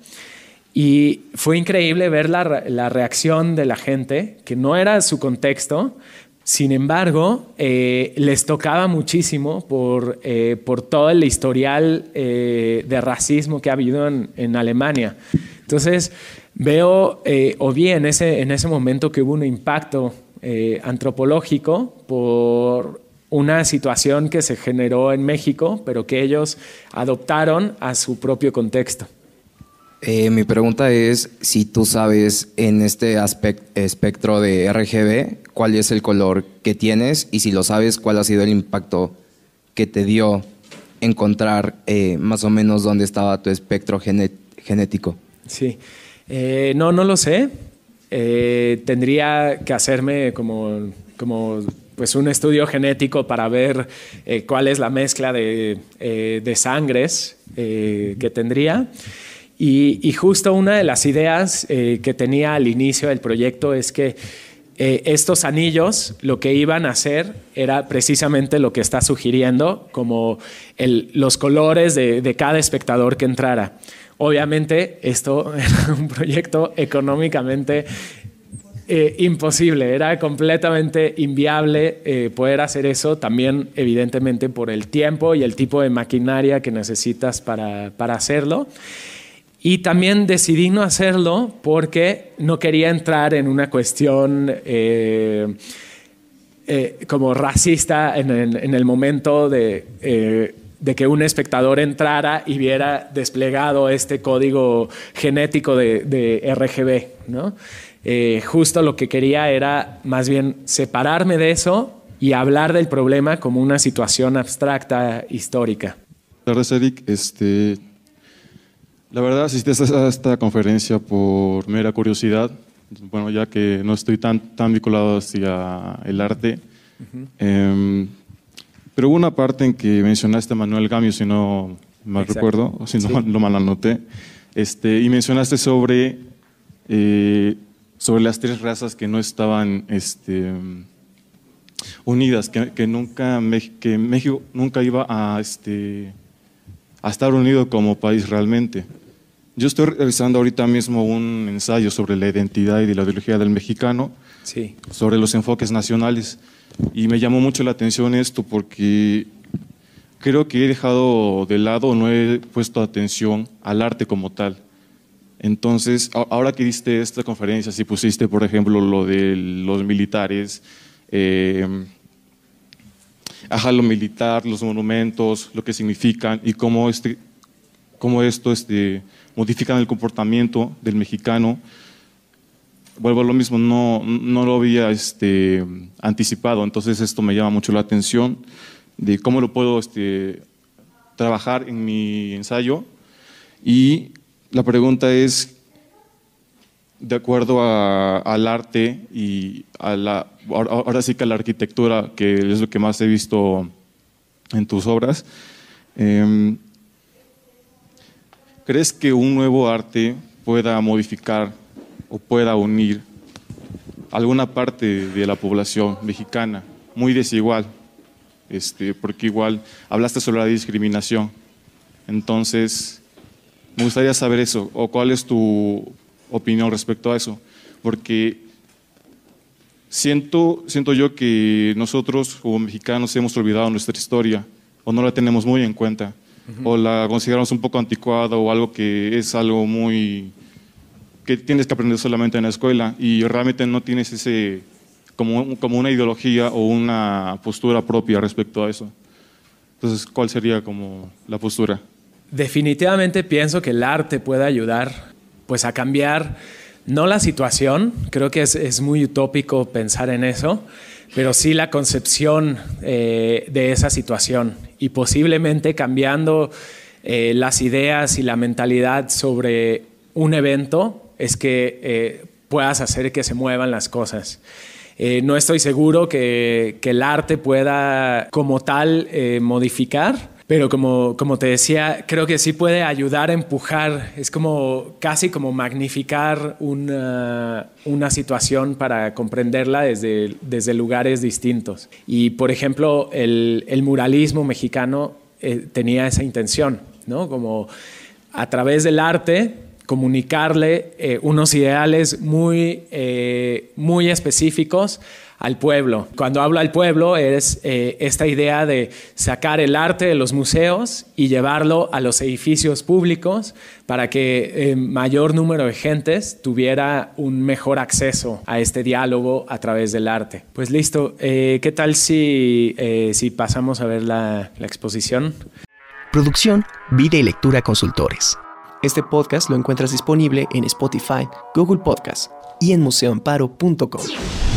y fue increíble ver la, la reacción de la gente, que no era su contexto, sin embargo, eh, les tocaba muchísimo por, eh, por todo el historial eh, de racismo que ha habido en, Alemania. Entonces, veo, o bien en ese, en ese momento que hubo un impacto antropológico por una situación que se generó en México, pero que ellos adoptaron a su propio contexto. Eh, mi pregunta es si tú sabes en este espectro de RGB cuál es el color que tienes y si lo sabes cuál ha sido el impacto que te dio encontrar eh, más o menos dónde estaba tu espectro genético. Sí, eh, no, no lo sé. tendría que hacerme como, como pues un estudio genético para ver cuál es la mezcla de, de sangres que tendría. Y, justo una de las ideas eh, que tenía al inicio del proyecto es que eh, estos anillos lo que iban a hacer era precisamente lo que está sugiriendo, como los colores de, cada espectador que entrara. Obviamente esto era un proyecto económicamente eh, imposible, era completamente inviable poder hacer eso, también evidentemente por el tiempo y el tipo de maquinaria que necesitas para, para hacerlo. Y también decidí no hacerlo porque no quería entrar en una cuestión eh, eh, como racista en, el momento eh, de, que un espectador entrara y viera desplegado este código genético de, RGB. ¿no? justo lo que quería era más bien separarme de eso y hablar del problema como una situación abstracta histórica. Tardes, Eric. Este, la verdad asistí a esta conferencia por mera curiosidad, bueno, ya que no estoy tan, tan vinculado hacia el arte. Em, pero hubo una parte en que mencionaste a Manuel Gamio, si no mal recuerdo, o si no lo mal anoté, este, y mencionaste sobre, eh, sobre las tres razas que no estaban este, unidas, que, que, nunca, que México nunca iba a, este, a estar unido como país realmente. Yo estoy realizando ahorita mismo un ensayo sobre la identidad y la ideología del mexicano, sí. sobre los enfoques nacionales. Y me llamó mucho la atención esto porque creo que he dejado de lado, no he puesto atención al arte como tal. Entonces, ahora que diste esta conferencia, si pusiste, por ejemplo, lo de los militares, eh, ajá, lo militar, los monumentos, lo que significan y cómo, este, cómo esto este, modifican el comportamiento del mexicano. Vuelvo a lo mismo, no, lo había este, anticipado, entonces esto me llama mucho la atención de cómo lo puedo este, trabajar en mi ensayo. Y la pregunta es, de acuerdo al arte y a ahora sí que a la arquitectura, que es lo que más he visto en tus obras, eh, ¿crees que un nuevo arte pueda modificar o pueda unir alguna parte de la población mexicana muy desigual? Este, porque igual hablaste sobre la discriminación. Entonces, me gustaría saber eso, o cuál es tu opinión respecto a eso, porque siento, siento yo que nosotros como mexicanos hemos olvidado nuestra historia, o no la tenemos muy en cuenta, o la consideramos un poco anticuada, o algo que es algo muy que tienes que aprender solamente en la escuela, y realmente no tienes ese, como, como una ideología o una postura propia respecto a eso. Entonces, ¿cuál sería como la postura? Definitivamente pienso que el arte puede ayudar pues a cambiar no la situación, creo que es, muy utópico pensar en eso, pero sí la concepción eh, de esa situación y posiblemente cambiando eh, las ideas y la mentalidad sobre un evento es que eh, puedas hacer que se muevan las cosas. no estoy seguro que, que, el arte pueda como tal modificar, pero como, como te decía, creo que sí puede ayudar a empujar, es como casi como magnificar una, una situación para comprenderla desde, desde lugares distintos. Y por ejemplo, el, muralismo mexicano eh, tenía esa intención, ¿no? Como a través del arte comunicarle eh, unos ideales muy, eh, muy específicos al pueblo. Cuando hablo al pueblo es eh, esta idea de sacar el arte de los museos y llevarlo a los edificios públicos para que eh, mayor número de gentes tuviera un mejor acceso a este diálogo a través del arte. Pues listo, eh, ¿qué tal si, si pasamos a ver la, la exposición? Producción, vida y lectura consultores. Este podcast lo encuentras disponible en Spotify, Google Podcast y en museoamparo.com.